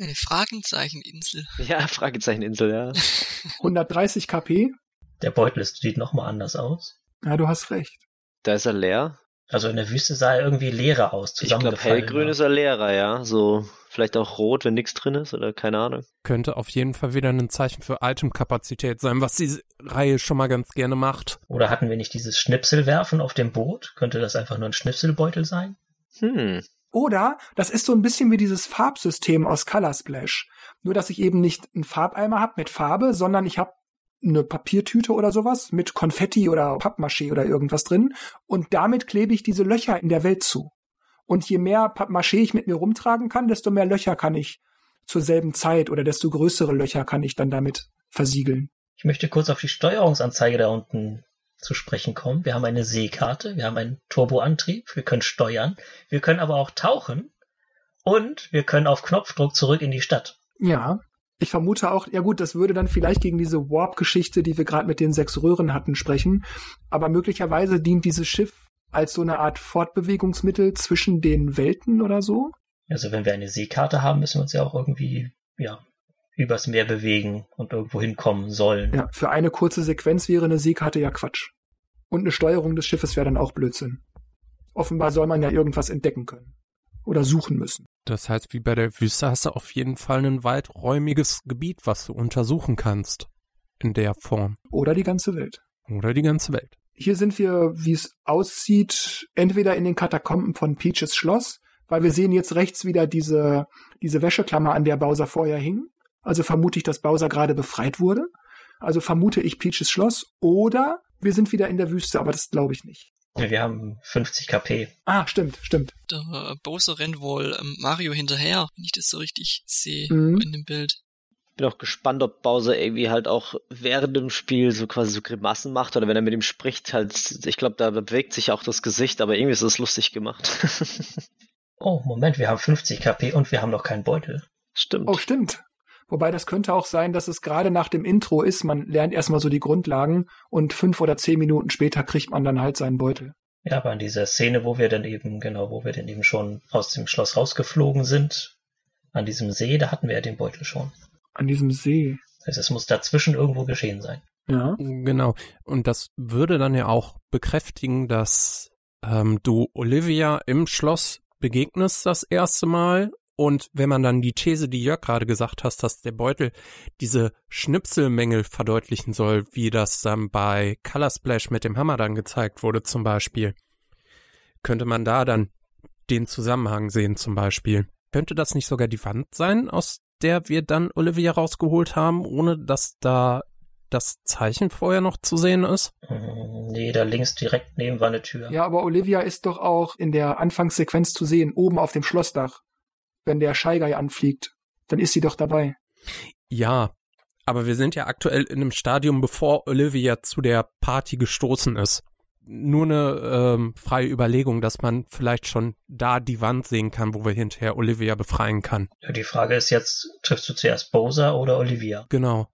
Eine Fragenzeicheninsel. [LAUGHS] Ja, Fragezeicheninsel, ja. [LAUGHS] 130 KP. Der Beutel ist- sieht nochmal anders aus. Ja, du hast recht. Da ist er leer. Also in der Wüste sah er irgendwie leerer aus, Ich glaube, hellgrün ist er leerer, ja. So, vielleicht auch rot, wenn nichts drin ist, oder keine Ahnung. Könnte auf jeden Fall wieder ein Zeichen für Itemkapazität sein, was die Reihe schon mal ganz gerne macht. Oder hatten wir nicht dieses Schnipselwerfen auf dem Boot? Könnte das einfach nur ein Schnipselbeutel sein? Hm. Oder das ist so ein bisschen wie dieses Farbsystem aus Color Splash. Nur, dass ich eben nicht einen Farbeimer habe mit Farbe, sondern ich habe eine Papiertüte oder sowas mit Konfetti oder Pappmaché oder irgendwas drin. Und damit klebe ich diese Löcher in der Welt zu. Und je mehr Pappmaché ich mit mir rumtragen kann, desto mehr Löcher kann ich zur selben Zeit oder desto größere Löcher kann ich dann damit versiegeln. Ich möchte kurz auf die Steuerungsanzeige da unten zu sprechen kommen. Wir haben eine Seekarte, wir haben einen Turboantrieb, wir können steuern, wir können aber auch tauchen und wir können auf Knopfdruck zurück in die Stadt. Ja. Ich vermute auch, ja gut, das würde dann vielleicht gegen diese Warp-Geschichte, die wir gerade mit den sechs Röhren hatten, sprechen. Aber möglicherweise dient dieses Schiff als so eine Art Fortbewegungsmittel zwischen den Welten oder so. Also wenn wir eine Seekarte haben, müssen wir uns ja auch irgendwie, ja, übers Meer bewegen und irgendwo hinkommen sollen. Ja, für eine kurze Sequenz wäre eine Seekarte ja Quatsch. Und eine Steuerung des Schiffes wäre dann auch Blödsinn. Offenbar soll man ja irgendwas entdecken können. Oder suchen müssen. Das heißt, wie bei der Wüste hast du auf jeden Fall ein weiträumiges Gebiet, was du untersuchen kannst. In der Form. Oder die ganze Welt. Oder die ganze Welt. Hier sind wir, wie es aussieht, entweder in den Katakomben von Peaches Schloss, weil wir sehen jetzt rechts wieder diese, diese Wäscheklammer, an der Bowser vorher hing. Also vermute ich, dass Bowser gerade befreit wurde. Also vermute ich Peaches Schloss. Oder wir sind wieder in der Wüste, aber das glaube ich nicht. Wir haben 50 KP. Ah, stimmt, stimmt. Der äh, Bowser rennt wohl ähm, Mario hinterher, wenn ich das so richtig sehe Mhm. in dem Bild. Bin auch gespannt, ob Bowser irgendwie halt auch während dem Spiel so quasi so Grimassen macht oder wenn er mit ihm spricht, halt, ich glaube, da bewegt sich auch das Gesicht, aber irgendwie ist es lustig gemacht. [LAUGHS] Oh, Moment, wir haben 50 KP und wir haben noch keinen Beutel. Stimmt. Oh, stimmt. Wobei das könnte auch sein, dass es gerade nach dem Intro ist. Man lernt erstmal so die Grundlagen und fünf oder zehn Minuten später kriegt man dann halt seinen Beutel. Ja, aber in dieser Szene, wo wir dann eben, genau, wo wir dann eben schon aus dem Schloss rausgeflogen sind, an diesem See, da hatten wir ja den Beutel schon. An diesem See. Das heißt, es muss dazwischen irgendwo geschehen sein. Ja. Genau. Und das würde dann ja auch bekräftigen, dass ähm, du Olivia im Schloss begegnest das erste Mal. Und wenn man dann die These, die Jörg gerade gesagt hast, dass der Beutel diese Schnipselmängel verdeutlichen soll, wie das dann bei Color Splash mit dem Hammer dann gezeigt wurde zum Beispiel, könnte man da dann den Zusammenhang sehen zum Beispiel. Könnte das nicht sogar die Wand sein, aus der wir dann Olivia rausgeholt haben, ohne dass da das Zeichen vorher noch zu sehen ist? Hm, Nee, da links direkt neben war eine Tür. Ja, aber Olivia ist doch auch in der Anfangssequenz zu sehen, oben auf dem Schlossdach. Wenn der Scheigai anfliegt, dann ist sie doch dabei. Ja, aber wir sind ja aktuell in einem Stadium, bevor Olivia zu der Party gestoßen ist. Nur eine ähm, freie Überlegung, dass man vielleicht schon da die Wand sehen kann, wo wir hinterher Olivia befreien kann. Ja, die Frage ist jetzt, triffst du zuerst Bowser oder Olivia? Genau.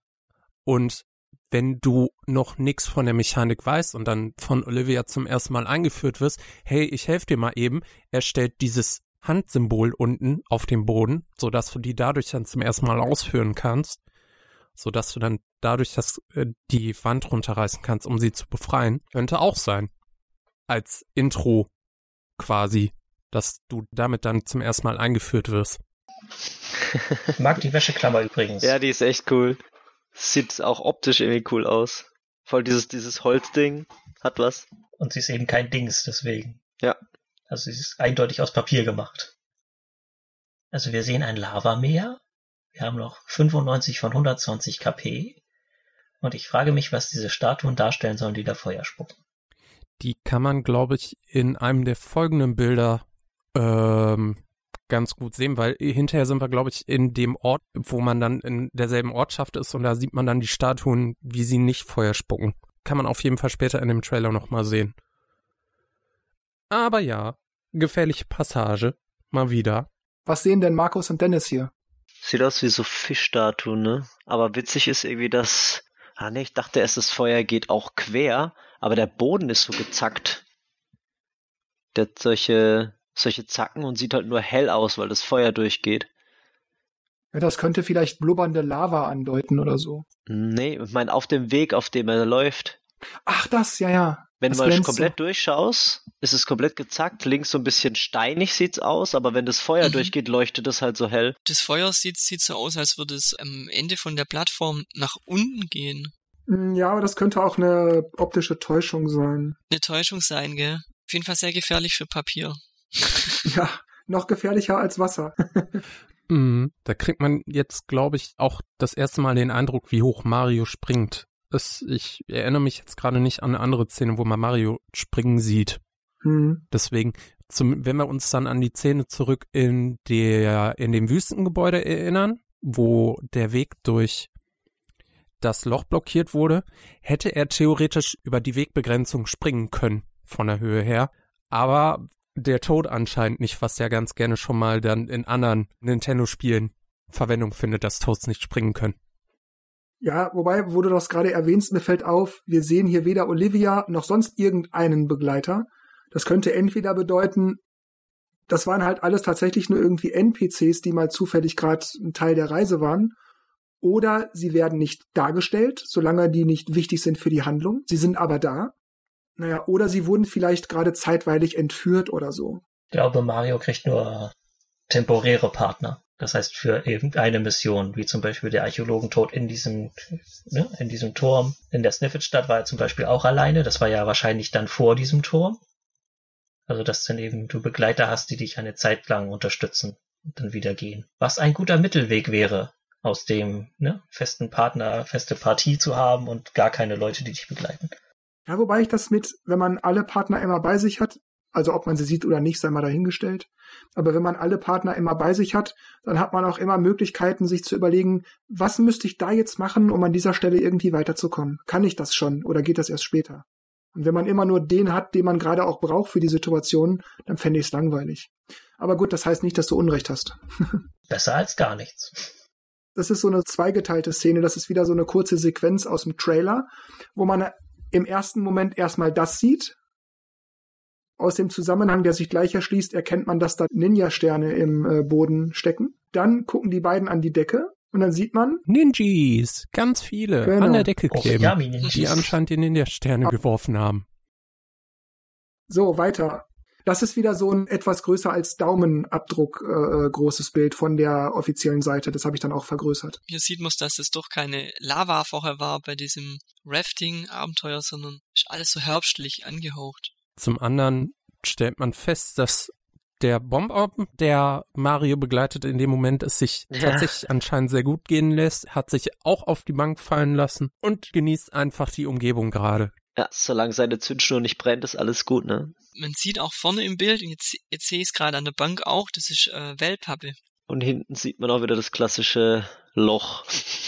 Und wenn du noch nichts von der Mechanik weißt und dann von Olivia zum ersten Mal eingeführt wirst, hey, ich helfe dir mal eben, er stellt dieses Handsymbol unten auf dem Boden, sodass du die dadurch dann zum ersten Mal ausführen kannst, sodass du dann dadurch das, äh, die Wand runterreißen kannst, um sie zu befreien. Könnte auch sein. Als Intro quasi, dass du damit dann zum ersten Mal eingeführt wirst. Ich [LAUGHS] mag die Wäscheklammer übrigens. Ja, die ist echt cool. Sieht auch optisch irgendwie cool aus. Voll dieses, dieses Holzding hat was. Und sie ist eben kein Dings, deswegen. Ja. Also sie ist eindeutig aus Papier gemacht. Also wir sehen ein Lavameer. Wir haben noch 95 von 120 KP. Und ich frage mich, was diese Statuen darstellen sollen, die da Feuer spucken. Die kann man, glaube ich, in einem der folgenden Bilder ähm, ganz gut sehen, weil hinterher sind wir, glaube ich, in dem Ort, wo man dann in derselben Ortschaft ist und da sieht man dann die Statuen, wie sie nicht Feuer spucken. Kann man auf jeden Fall später in dem Trailer nochmal sehen. Aber ja, gefährliche Passage. Mal wieder. Was sehen denn Markus und Dennis hier? Sieht aus wie so Fischstatuen, ne? Aber witzig ist irgendwie, dass. Ah ne, ich dachte erst, das Feuer geht auch quer, aber der Boden ist so gezackt. Der hat solche, solche Zacken und sieht halt nur hell aus, weil das Feuer durchgeht. Ja, das könnte vielleicht blubbernde Lava andeuten oder so. Nee, ich meine, auf dem Weg, auf dem er läuft. Ach, das, ja, ja. Wenn das du mal komplett so. durchschaust, ist es komplett gezackt, links so ein bisschen steinig sieht's aus, aber wenn das Feuer Mhm. durchgeht, leuchtet es halt so hell. Das Feuer sieht, sieht so aus, als würde es am Ende von der Plattform nach unten gehen. Hm, Ja, aber das könnte auch eine optische Täuschung sein. Eine Täuschung sein, gell? Auf jeden Fall sehr gefährlich für Papier. [LAUGHS] [LAUGHS] Ja, noch gefährlicher als Wasser. [LAUGHS] Mhm. Da kriegt man jetzt, glaube ich, auch das erste Mal den Eindruck, wie hoch Mario springt. Es, ich erinnere mich jetzt gerade nicht an eine andere Szene, wo man Mario springen sieht. Hm. Deswegen, zum, wenn wir uns dann an die Szene zurück in der, in dem Wüstengebäude erinnern, wo der Weg durch das Loch blockiert wurde, hätte er theoretisch über die Wegbegrenzung springen können, von der Höhe her. Aber der Tod anscheinend nicht, was ja ganz gerne schon mal dann in anderen Nintendo-Spielen Verwendung findet, dass Toads nicht springen können. Ja, wobei, wo du das gerade erwähnst, mir fällt auf, wir sehen hier weder Olivia noch sonst irgendeinen Begleiter. Das könnte entweder bedeuten, das waren halt alles tatsächlich nur irgendwie NPCs, die mal zufällig gerade ein Teil der Reise waren. Oder sie werden nicht dargestellt, solange die nicht wichtig sind für die Handlung. Sie sind aber da. Naja, oder sie wurden vielleicht gerade zeitweilig entführt oder so. Ich glaube, Mario kriegt nur temporäre Partner. Das heißt, für irgendeine Mission, wie zum Beispiel der Archäologentod in diesem, ne, in diesem Turm. In der Sniffet-Stadt war er zum Beispiel auch alleine. Das war ja wahrscheinlich dann vor diesem Turm. Also, dass dann eben du Begleiter hast, die dich eine Zeit lang unterstützen und dann wieder gehen. Was ein guter Mittelweg wäre, aus dem ne, festen Partner, feste Partie zu haben und gar keine Leute, die dich begleiten. Ja, wobei ich das mit, wenn man alle Partner immer bei sich hat, also ob man sie sieht oder nicht, sei mal dahingestellt. Aber wenn man alle Partner immer bei sich hat, dann hat man auch immer Möglichkeiten, sich zu überlegen, was müsste ich da jetzt machen, um an dieser Stelle irgendwie weiterzukommen? Kann ich das schon oder geht das erst später? Und wenn man immer nur den hat, den man gerade auch braucht für die Situation, dann fände ich es langweilig. Aber gut, das heißt nicht, dass du Unrecht hast. [LAUGHS] Besser als gar nichts. Das ist so eine zweigeteilte Szene. Das ist wieder so eine kurze Sequenz aus dem Trailer, wo man im ersten Moment erstmal das sieht. Aus dem Zusammenhang, der sich gleich erschließt, erkennt man, dass da Ninja-Sterne im äh, Boden stecken. Dann gucken die beiden an die Decke und dann sieht man, Ninjas, ganz viele, Genau. an der Decke kleben, die anscheinend die Ninja-Sterne Ah. geworfen haben. so weiter. Das ist wieder so ein etwas größer als Daumenabdruck äh, großes Bild von der offiziellen Seite. Das habe ich dann auch vergrößert. Hier sieht man, dass es doch keine Lava vorher war bei diesem Rafting-Abenteuer, sondern ist alles so herbstlich angehaucht. Zum anderen stellt man fest, dass der Bomber, der Mario begleitet in dem Moment, es sich Ja. tatsächlich anscheinend sehr gut gehen lässt, hat sich auch auf die Bank fallen lassen und genießt einfach die Umgebung gerade. Ja, solange seine Zündschnur nicht brennt, ist alles gut, ne? Man sieht auch vorne im Bild, und jetzt, jetzt sehe ich es gerade an der Bank auch, das ist äh, Wellpappe. Und hinten sieht man auch wieder das klassische Loch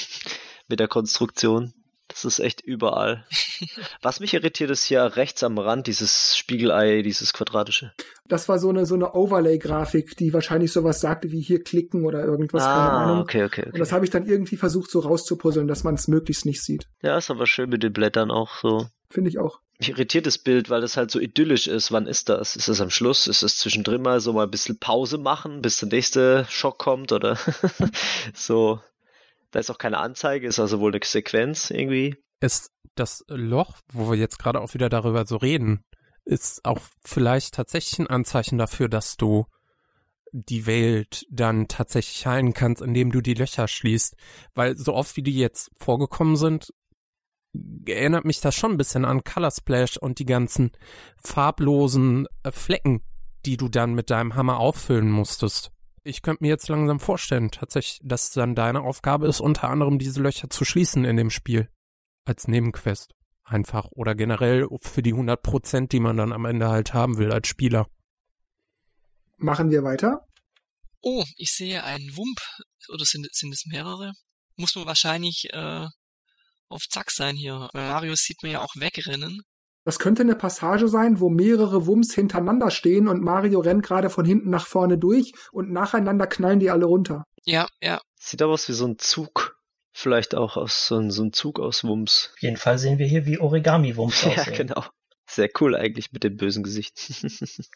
[LAUGHS] mit der Konstruktion. Das ist echt überall. [LAUGHS] Was mich irritiert, ist hier rechts am Rand dieses Spiegelei, dieses quadratische. Das war so eine so eine Overlay-Grafik, die wahrscheinlich sowas sagte wie hier klicken oder irgendwas. keine ah, Ahnung. okay, okay, Und okay. das habe ich dann irgendwie versucht so rauszupuzzeln, dass man es möglichst nicht sieht. Ja, ist aber schön mit den Blättern auch so. Finde ich auch. Mich irritiert das Bild, weil das halt so idyllisch ist. Wann ist das? Ist das am Schluss? Ist das zwischendrin mal so mal ein bisschen Pause machen, bis der nächste Schock kommt? Oder [LAUGHS] so. Da ist auch keine Anzeige, ist also wohl eine Sequenz irgendwie. Ist das Loch, wo wir jetzt gerade auch wieder darüber so reden, ist auch vielleicht tatsächlich ein Anzeichen dafür, dass du die Welt dann tatsächlich heilen kannst, indem du die Löcher schließt. Weil so oft wie die jetzt vorgekommen sind, erinnert mich das schon ein bisschen an Color Splash und die ganzen farblosen äh, Flecken, die du dann mit deinem Hammer auffüllen musstest. Ich könnte mir jetzt langsam vorstellen, tatsächlich, dass dann deine Aufgabe ist, unter anderem diese Löcher zu schließen in dem Spiel. Als Nebenquest. Einfach. Oder generell für die 100 Prozent, die man dann am Ende halt haben will als Spieler. Machen wir weiter. Oh, ich sehe einen Wump. Oder sind, sind es mehrere? Muss man wahrscheinlich äh, auf Zack sein hier. Bei Mario sieht man ja auch wegrennen. Das könnte eine Passage sein, wo mehrere Wumms hintereinander stehen und Mario rennt gerade von hinten nach vorne durch und nacheinander knallen die alle runter. Ja, ja. Sieht aber aus wie so ein Zug. Vielleicht auch aus so ein, so ein Zug aus Wumms. Auf jeden Fall sehen wir hier, wie Origami-Wumms [LAUGHS] Ja, aussehen. genau. Sehr cool eigentlich mit dem bösen Gesicht. [LAUGHS]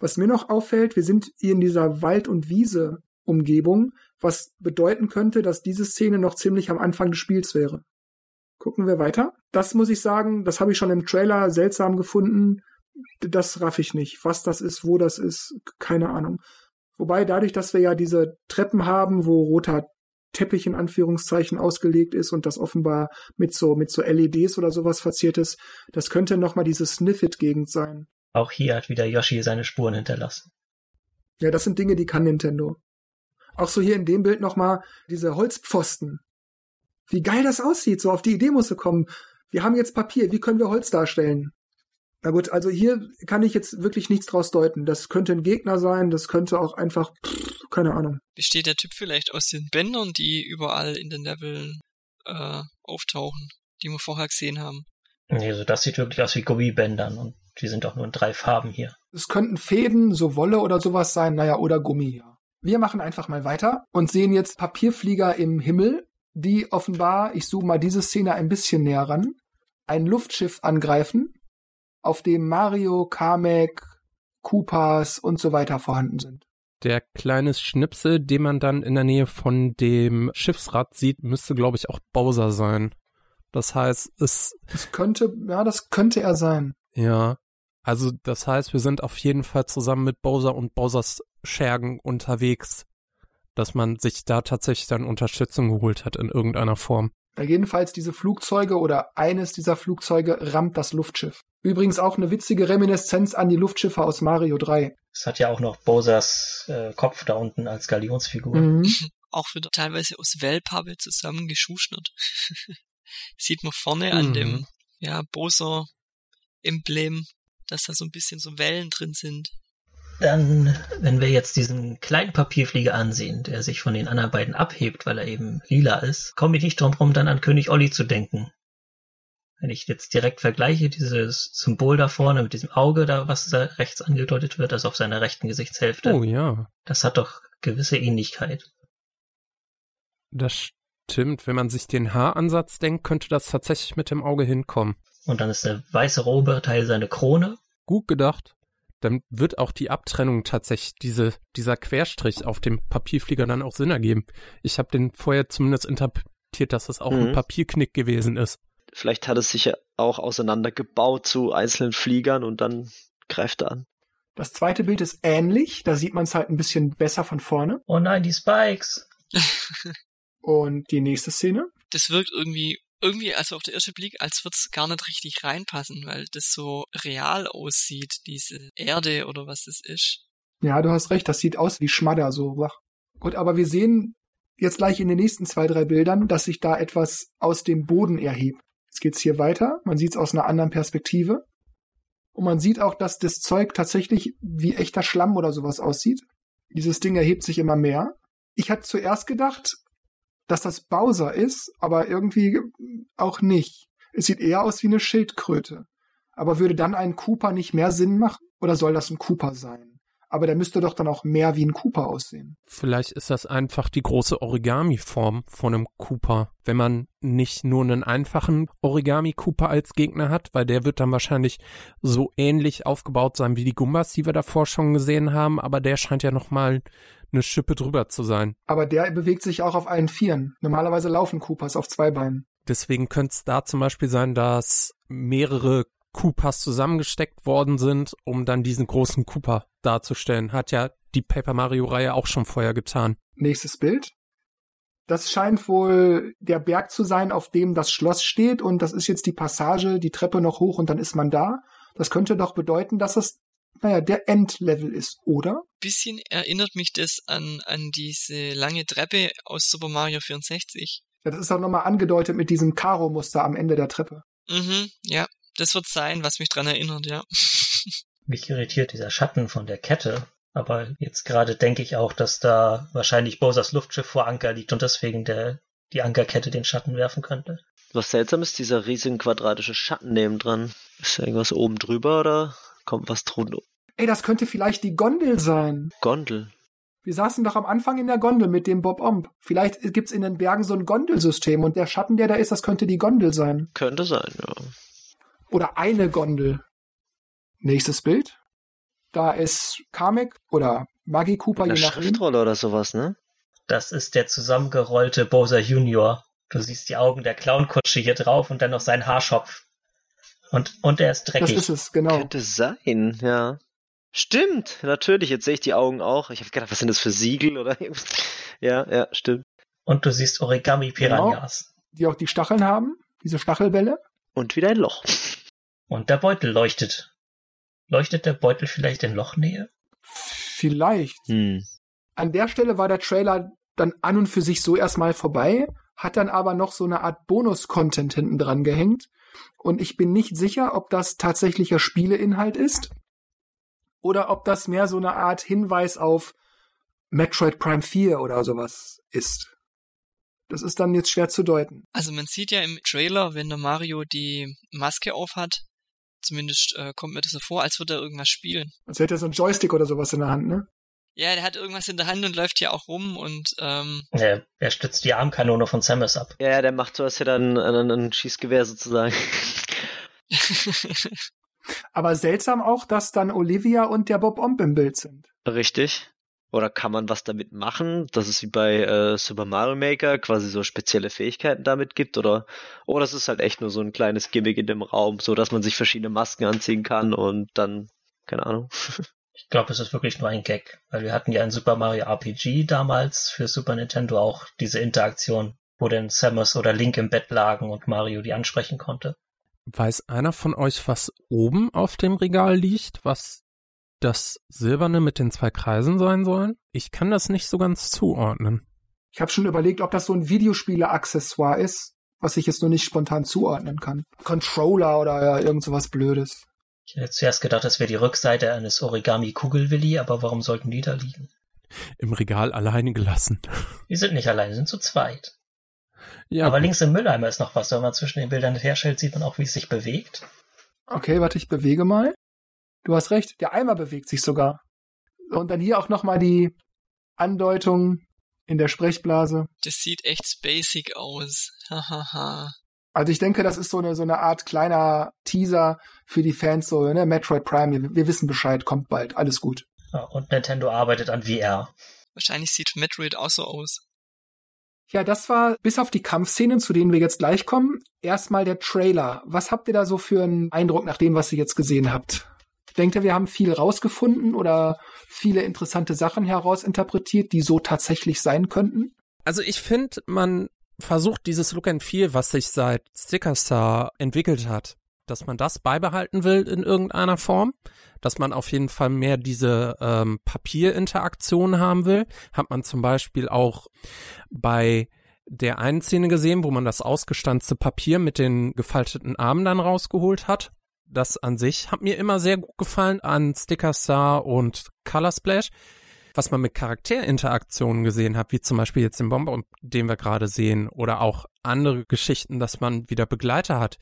Was mir noch auffällt, wir sind hier in dieser Wald- und Wiese-Umgebung, was bedeuten könnte, dass diese Szene noch ziemlich am Anfang des Spiels wäre. Gucken wir weiter. Das muss ich sagen, das habe ich schon im Trailer seltsam gefunden. Das raff ich nicht. Was das ist, wo das ist, keine Ahnung. Wobei dadurch, dass wir ja diese Treppen haben, wo roter Teppich in Anführungszeichen ausgelegt ist und das offenbar mit so mit so LEDs oder sowas verziert ist, das könnte noch mal diese Sniffit-Gegend sein. Auch hier hat wieder Yoshi seine Spuren hinterlassen. Ja, das sind Dinge, die kann Nintendo. Auch so hier in dem Bild nochmal diese Holzpfosten. Wie geil das aussieht, so auf die Idee musste kommen. Wir haben jetzt Papier, wie können wir Holz darstellen? Na gut, also hier kann ich jetzt wirklich nichts draus deuten. Das könnte ein Gegner sein, das könnte auch einfach, pff, keine Ahnung. Besteht der Typ vielleicht aus den Bändern, die überall in den Leveln äh, auftauchen, die wir vorher gesehen haben? Nee, also das sieht wirklich aus wie Gummibändern und die sind auch nur in drei Farben hier. Es könnten Fäden, so Wolle oder sowas sein, naja, oder Gummi, ja. Wir machen einfach mal weiter und sehen jetzt Papierflieger im Himmel, die offenbar, ich zoome mal diese Szene ein bisschen näher ran, ein Luftschiff angreifen, auf dem Mario, Kamek, Koopas und so weiter vorhanden sind. Der kleine Schnipsel, den man dann in der Nähe von dem Schiffsrad sieht, müsste, glaube ich, auch Bowser sein. Das heißt, es, Das könnte, ja, das könnte er sein. ja, also das heißt, wir sind auf jeden Fall zusammen mit Bowser und Bowsers Schergen unterwegs, dass man sich da tatsächlich dann Unterstützung geholt hat in irgendeiner Form. Jedenfalls diese Flugzeuge oder eines dieser Flugzeuge rammt das Luftschiff. Übrigens auch eine witzige Reminiszenz an die Luftschiffe aus Mario 3. Es hat ja auch noch Bowsers äh, Kopf da unten als Galionsfigur. Mhm. [LAUGHS] Auch wieder teilweise aus Wellpappe zusammengeschuschnert. [LAUGHS] Sieht man vorne an Mhm. dem, ja, Boser Emblem, dass da so ein bisschen so Wellen drin sind. Dann, wenn wir jetzt diesen kleinen Papierflieger ansehen, der sich von den anderen beiden abhebt, weil er eben lila ist, komme ich nicht drum rum, dann an König Olli zu denken. Wenn ich jetzt direkt vergleiche, dieses Symbol da vorne mit diesem Auge da, was da rechts angedeutet wird, also auf seiner rechten Gesichtshälfte, Oh ja, das hat doch gewisse Ähnlichkeit. das stimmt. Wenn man sich den Haaransatz denkt, könnte das tatsächlich mit dem Auge hinkommen. Und dann ist der weiße robe Teil seine Krone. Gut gedacht. Dann wird auch die Abtrennung tatsächlich, diese, dieser Querstrich auf dem Papierflieger dann auch Sinn ergeben. Ich habe den vorher zumindest interpretiert, dass das auch ein Mhm. Papierknick gewesen ist. Vielleicht hat es sich ja auch auseinandergebaut zu einzelnen Fliegern und dann greift er an. Das zweite Bild ist ähnlich, da sieht man es halt ein bisschen besser von vorne. Oh nein, die Spikes! Und die nächste Szene. Das wirkt irgendwie, irgendwie, also auf den ersten Blick, als würde es gar nicht richtig reinpassen, weil das so real aussieht, diese Erde oder was es ist. Ja, du hast recht, das sieht aus wie Schmadder, so wach. Gut, aber wir sehen jetzt gleich in den nächsten zwei, drei Bildern, dass sich da etwas aus dem Boden erhebt. Jetzt geht's hier weiter, man sieht es aus einer anderen Perspektive. Und man sieht auch, dass das Zeug tatsächlich wie echter Schlamm oder sowas aussieht. Dieses Ding erhebt sich immer mehr. Ich hatte zuerst gedacht, dass das Bowser ist, aber irgendwie auch nicht. Es sieht eher aus wie eine Schildkröte. Aber würde dann ein Cooper nicht mehr Sinn machen? Oder soll das ein Cooper sein? Aber der müsste doch dann auch mehr wie ein Cooper aussehen. Vielleicht ist das einfach die große Origami-Form von einem Cooper. Wenn man nicht nur einen einfachen Origami-Cooper als Gegner hat, weil der wird dann wahrscheinlich so ähnlich aufgebaut sein wie die Gumbas, die wir davor schon gesehen haben, aber der scheint ja nochmal eine Schippe drüber zu sein. Aber der bewegt sich auch auf allen Vieren. Normalerweise laufen Coopers auf zwei Beinen. Deswegen könnte es da zum Beispiel sein, dass mehrere Koopas zusammengesteckt worden sind, um dann diesen großen Cooper darzustellen. Hat ja die Paper Mario-Reihe auch schon vorher getan. Nächstes Bild. Das scheint wohl der Berg zu sein, auf dem das Schloss steht. Und das ist jetzt die Passage, die Treppe noch hoch und dann ist man da. Das könnte doch bedeuten, dass es, naja, der Endlevel ist, oder? Bisschen erinnert mich das an, an diese lange Treppe aus Super Mario 64. Ja, das ist auch nochmal angedeutet mit diesem Karo-Muster am Ende der Treppe. Mhm, ja, das wird sein, was mich dran erinnert, ja. [LAUGHS] Mich irritiert dieser Schatten von der Kette. Aber jetzt gerade denke ich auch, dass da wahrscheinlich Bowsers Luftschiff vor Anker liegt und deswegen der, die Ankerkette den Schatten werfen könnte. Was seltsam ist, dieser riesigen quadratische Schatten nebendran. Ist da irgendwas oben drüber oder kommt was drunter? Ey, das könnte vielleicht die Gondel sein. Gondel. Wir saßen doch am Anfang in der Gondel mit dem Bob Omb. Vielleicht gibt's in den Bergen so ein Gondelsystem und der Schatten, der da ist, das könnte die Gondel sein. Könnte sein, ja. Oder eine Gondel. Nächstes Bild. Da ist Kamek oder Maggie Cooper, Eine je nachdem. Schriftrolle oder sowas, ne? Das ist der zusammengerollte Bowser Junior. Du siehst die Augen der Clownkutsche hier drauf und dann noch seinen Haarschopf. Und, und er ist Das dreckig. ist es, genau. Könnte sein, ja. Stimmt, natürlich, jetzt sehe ich die Augen auch. Ich habe gedacht, was sind das für Siegel oder irgendwas? Ja, ja, stimmt. Und du siehst Origami Piranhas. Die auch die Stacheln haben, diese Stachelbälle. Und wieder ein Loch. Und der Beutel leuchtet. Leuchtet der Beutel vielleicht in Lochnähe? Vielleicht. Hm. An der Stelle war der Trailer dann an und für sich so erstmal vorbei, hat dann aber noch so eine Art Bonus-Content hinten dran gehängt. Und ich bin nicht sicher, ob das tatsächlicher Spieleinhalt ist oder ob das mehr so eine Art Hinweis auf Metroid Prime 4 oder sowas ist. Das ist dann jetzt schwer zu deuten. Also man sieht ja im Trailer, wenn der Mario die Maske aufhat, zumindest äh, kommt mir das so vor, als würde er irgendwas spielen. Als hätte er so ein Joystick oder sowas in der Hand, ne? Ja, der hat irgendwas in der Hand und läuft hier auch rum und ähm, Er, er stützt die Armkanone von Samus ab. Ja, ja, der macht so, als hätte er ein, ein, ein Schießgewehr sozusagen. [LAUGHS] Aber seltsam auch, dass dann Olivia und der Bob Omb im Bild sind. Richtig. Oder kann man was damit machen, dass es wie bei äh, Super Mario Maker quasi so spezielle Fähigkeiten damit gibt? Oder, oder das ist halt echt nur so ein kleines Gimmick in dem Raum, so dass man sich verschiedene Masken anziehen kann und dann, keine Ahnung. [LAUGHS] Ich glaube, es ist wirklich nur ein Gag, weil wir hatten ja in Super Mario RPG damals für Super Nintendo auch diese Interaktion, wo dann Samus oder Link im Bett lagen und Mario die ansprechen konnte. Weiß einer von euch, was oben auf dem Regal liegt, was das Silberne mit den zwei Kreisen sein sollen? Ich kann das nicht so ganz zuordnen. Ich habe schon überlegt, ob das so ein Videospiele-Accessoire ist, was ich jetzt nur nicht spontan zuordnen kann. Controller oder ja, irgend sowas Blödes. Ich hätte zuerst gedacht, das wäre die Rückseite eines Origami Kugelwilli, aber warum sollten die da liegen? Im Regal alleine gelassen. Die sind nicht allein, die sind zu zweit. Ja, aber gut. links im Mülleimer ist noch was. Wenn man zwischen den Bildern herstellt, sieht man auch, wie es sich bewegt. Okay, warte, ich bewege mal. Du hast recht, der Eimer bewegt sich sogar. Und dann hier auch nochmal die Andeutung in der Sprechblase. das sieht echt spacig aus. Hahaha. Also ich denke, das ist so eine, so eine Art kleiner Teaser für die Fans, so, ne, Metroid Prime, wir, wir wissen Bescheid, kommt bald, alles gut. Ja, und Nintendo arbeitet an VR. Wahrscheinlich sieht Metroid auch so aus. Ja, das war bis auf die Kampfszenen, zu denen wir jetzt gleich kommen, erstmal der Trailer. Was habt ihr da so für einen Eindruck nach dem, was ihr jetzt gesehen habt? Denkt ihr, wir haben viel rausgefunden oder viele interessante Sachen herausinterpretiert, die so tatsächlich sein könnten? Also ich finde, man versucht dieses Look and Feel, was sich seit Sticker Star entwickelt hat, dass man das beibehalten will in irgendeiner Form, dass man auf jeden Fall mehr diese ähm, Papierinteraktion haben will, hat man zum Beispiel auch bei der einen Szene gesehen, wo man das ausgestanzte Papier mit den gefalteten Armen dann rausgeholt hat. Das an sich hat mir immer sehr gut gefallen an Sticker Star und Color Splash was man mit Charakterinteraktionen gesehen hat, wie zum Beispiel jetzt den Bomber, den wir gerade sehen, oder auch andere Geschichten, dass man wieder Begleiter hat,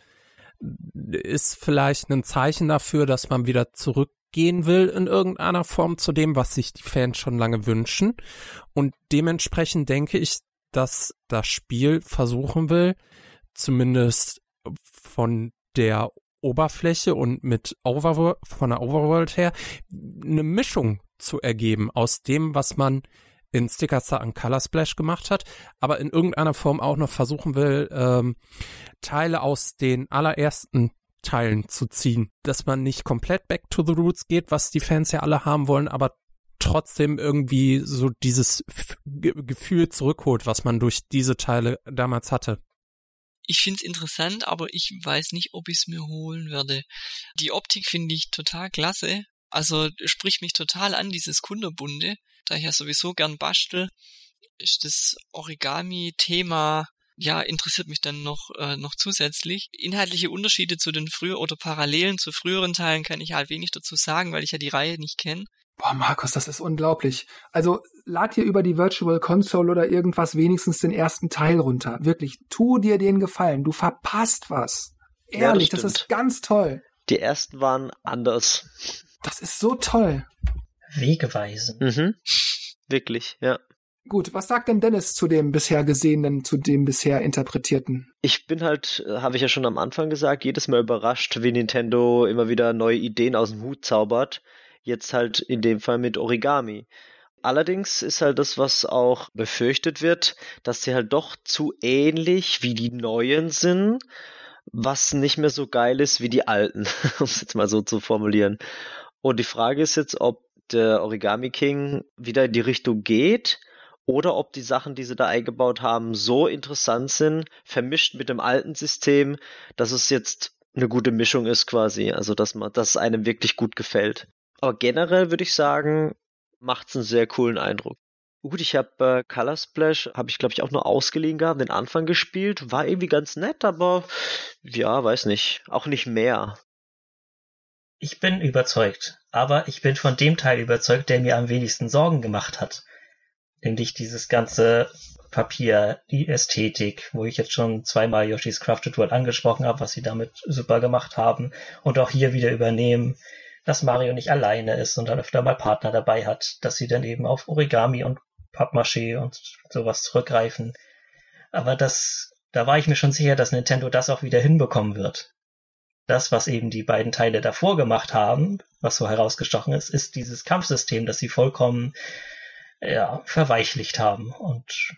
ist vielleicht ein Zeichen dafür, dass man wieder zurückgehen will in irgendeiner Form zu dem, was sich die Fans schon lange wünschen. Und dementsprechend denke ich, dass das Spiel versuchen will, zumindest von der Oberfläche und mit Overworld, von der Overworld her, eine Mischung zu ergeben aus dem, was man in Sticker Star und Color Splash gemacht hat, aber in irgendeiner Form auch noch versuchen will, ähm, Teile aus den allerersten Teilen zu ziehen, dass man nicht komplett back to the roots geht, was die Fans ja alle haben wollen, aber trotzdem irgendwie so dieses Ge Gefühl zurückholt, was man durch diese Teile damals hatte. Ich find's interessant, aber ich weiß nicht, ob ich's mir holen werde. Die Optik finde ich total klasse. Also spricht mich total an, dieses Kunderbunde. Da ich ja sowieso gern bastel, ist das Origami-Thema, ja, interessiert mich dann noch, äh, noch zusätzlich. Inhaltliche Unterschiede zu den früheren oder Parallelen zu früheren Teilen kann ich halt wenig dazu sagen, weil ich ja die Reihe nicht kenne. Boah, Markus, das ist unglaublich. Also lad dir über die Virtual Console oder irgendwas wenigstens den ersten Teil runter. Wirklich, tu dir den Gefallen. Du verpasst was. Ja, Ehrlich, das das, ist ganz toll. Die ersten waren anders. Das ist so toll. Wegeweisen. Mhm. Wirklich, ja. Gut, was sagt denn Dennis zu dem bisher Gesehenen, zu dem bisher Interpretierten? Ich bin halt, äh, habe ich ja schon am Anfang gesagt, jedes Mal überrascht, wie Nintendo immer wieder neue Ideen aus dem Hut zaubert. Jetzt halt in dem Fall mit Origami. Allerdings ist halt das, was auch befürchtet wird, dass sie halt doch zu ähnlich wie die neuen sind, was nicht mehr so geil ist wie die alten, [LAUGHS] um es jetzt mal so zu formulieren. Und die Frage ist jetzt, ob der Origami King wieder in die Richtung geht oder ob die Sachen, die sie da eingebaut haben, so interessant sind, vermischt mit dem alten System, dass es jetzt eine gute Mischung ist quasi, also dass man, dass es einem wirklich gut gefällt. Aber generell würde ich sagen, macht es einen sehr coolen Eindruck. Gut, ich habe äh, Color Splash, habe ich glaube ich auch nur ausgeliehen gehabt, den Anfang gespielt, war irgendwie ganz nett, aber ja, weiß nicht, auch nicht mehr. Ich bin überzeugt, aber ich bin von dem Teil überzeugt, der mir am wenigsten Sorgen gemacht hat nämlich dieses ganze Papier, die Ästhetik, wo ich jetzt schon zweimal Yoshi's Crafted World angesprochen habe, was sie damit super gemacht haben und auch hier wieder übernehmen, dass Mario nicht alleine ist, sondern öfter mal Partner dabei hat, dass sie dann eben auf Origami und Pappmaché und sowas zurückgreifen. Aber das, da war ich mir schon sicher, dass Nintendo das auch wieder hinbekommen wird. Das, was eben die beiden Teile davor gemacht haben, was so herausgestochen ist, ist dieses Kampfsystem, das sie vollkommen ja, verweichlicht haben. Und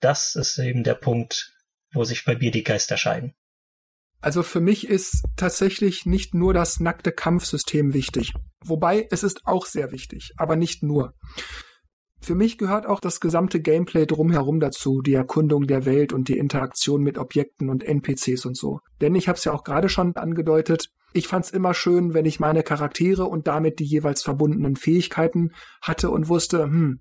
das ist eben der Punkt, wo sich bei mir die Geister scheiden. Also für mich ist tatsächlich nicht nur das nackte Kampfsystem wichtig. Wobei es ist auch sehr wichtig, aber nicht nur. Für mich gehört auch das gesamte Gameplay drumherum dazu, die Erkundung der Welt und die Interaktion mit Objekten und NPCs und so. Denn ich habe es ja auch gerade schon angedeutet, ich fand's immer schön, wenn ich meine Charaktere und damit die jeweils verbundenen Fähigkeiten hatte und wusste, hm,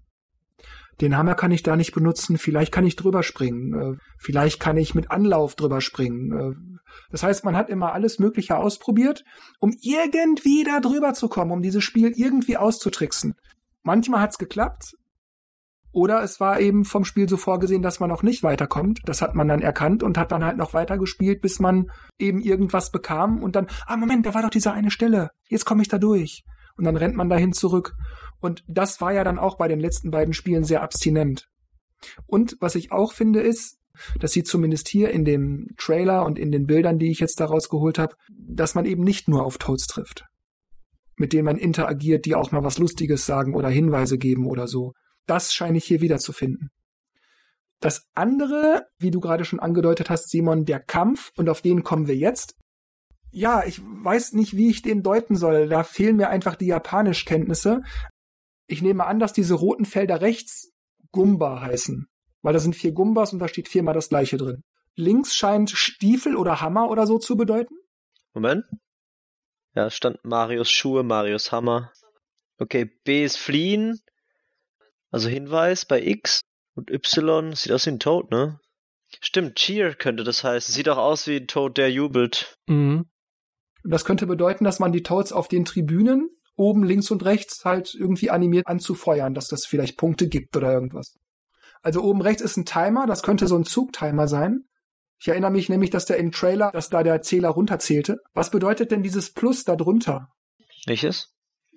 den Hammer kann ich da nicht benutzen, vielleicht kann ich drüber springen, äh, vielleicht kann ich mit Anlauf drüber springen. Äh, das heißt, man hat immer alles Mögliche ausprobiert, um irgendwie da drüber zu kommen, um dieses Spiel irgendwie auszutricksen. Manchmal hat's geklappt, oder es war eben vom Spiel so vorgesehen, dass man noch nicht weiterkommt. Das hat man dann erkannt und hat dann halt noch weitergespielt, bis man eben irgendwas bekam und dann, ah Moment, da war doch diese eine Stelle. Jetzt komme ich da durch. Und dann rennt man dahin zurück. Und das war ja dann auch bei den letzten beiden Spielen sehr abstinent. Und was ich auch finde ist, dass sie zumindest hier in dem Trailer und in den Bildern, die ich jetzt daraus geholt habe, dass man eben nicht nur auf Toads trifft, mit denen man interagiert, die auch mal was Lustiges sagen oder Hinweise geben oder so, das scheine ich hier wiederzufinden. Das andere, wie du gerade schon angedeutet hast, Simon, der Kampf, und auf den kommen wir jetzt. Ja, ich weiß nicht, wie ich den deuten soll. Da fehlen mir einfach die Japanischkenntnisse. Ich nehme an, dass diese roten Felder rechts Gumba heißen. Weil da sind vier Gumbas und da steht viermal das gleiche drin. Links scheint Stiefel oder Hammer oder so zu bedeuten. Moment. Ja, stand Marius Schuhe, Marius Hammer. Okay, B ist fliehen, also Hinweis bei X und Y sieht aus wie ein Toad, ne? Stimmt, Cheer könnte das heißen. Sieht auch aus wie ein Toad, der jubelt. Mhm. Das könnte bedeuten, dass man die Toads auf den Tribünen oben links und rechts halt irgendwie animiert anzufeuern, dass das vielleicht Punkte gibt oder irgendwas. Also oben rechts ist ein Timer, das könnte so ein Zugtimer sein. Ich erinnere mich nämlich, dass der im Trailer, dass da der Zähler runterzählte. Was bedeutet denn dieses Plus da drunter? Welches?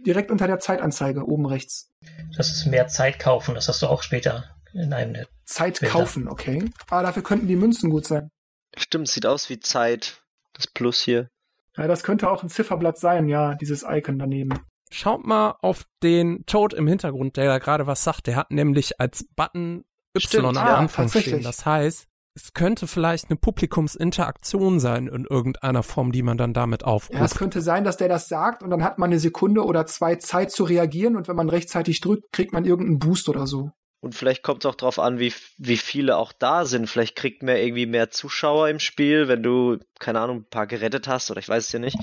Direkt unter der Zeitanzeige oben rechts. Das ist mehr Zeit kaufen, das hast du auch später in einem der Zeit Bilder. kaufen, okay. Aber dafür könnten die Münzen gut sein. Stimmt, sieht aus wie Zeit. Das Plus hier. Ja, das könnte auch ein Zifferblatt sein, ja, dieses Icon daneben. Schaut mal auf den Toad im Hintergrund, der da gerade was sagt. Der hat nämlich als Button Y Stimmt, am ja, Anfang stehen. Das heißt, es könnte vielleicht eine Publikumsinteraktion sein in irgendeiner Form, die man dann damit aufruft. Ja, es könnte sein, dass der das sagt und dann hat man eine Sekunde oder zwei Zeit zu reagieren und wenn man rechtzeitig drückt, kriegt man irgendeinen Boost oder so. Und vielleicht kommt es auch darauf an, wie, wie viele auch da sind. Vielleicht kriegt man irgendwie mehr Zuschauer im Spiel, wenn du, keine Ahnung, ein paar gerettet hast oder ich weiß es ja nicht.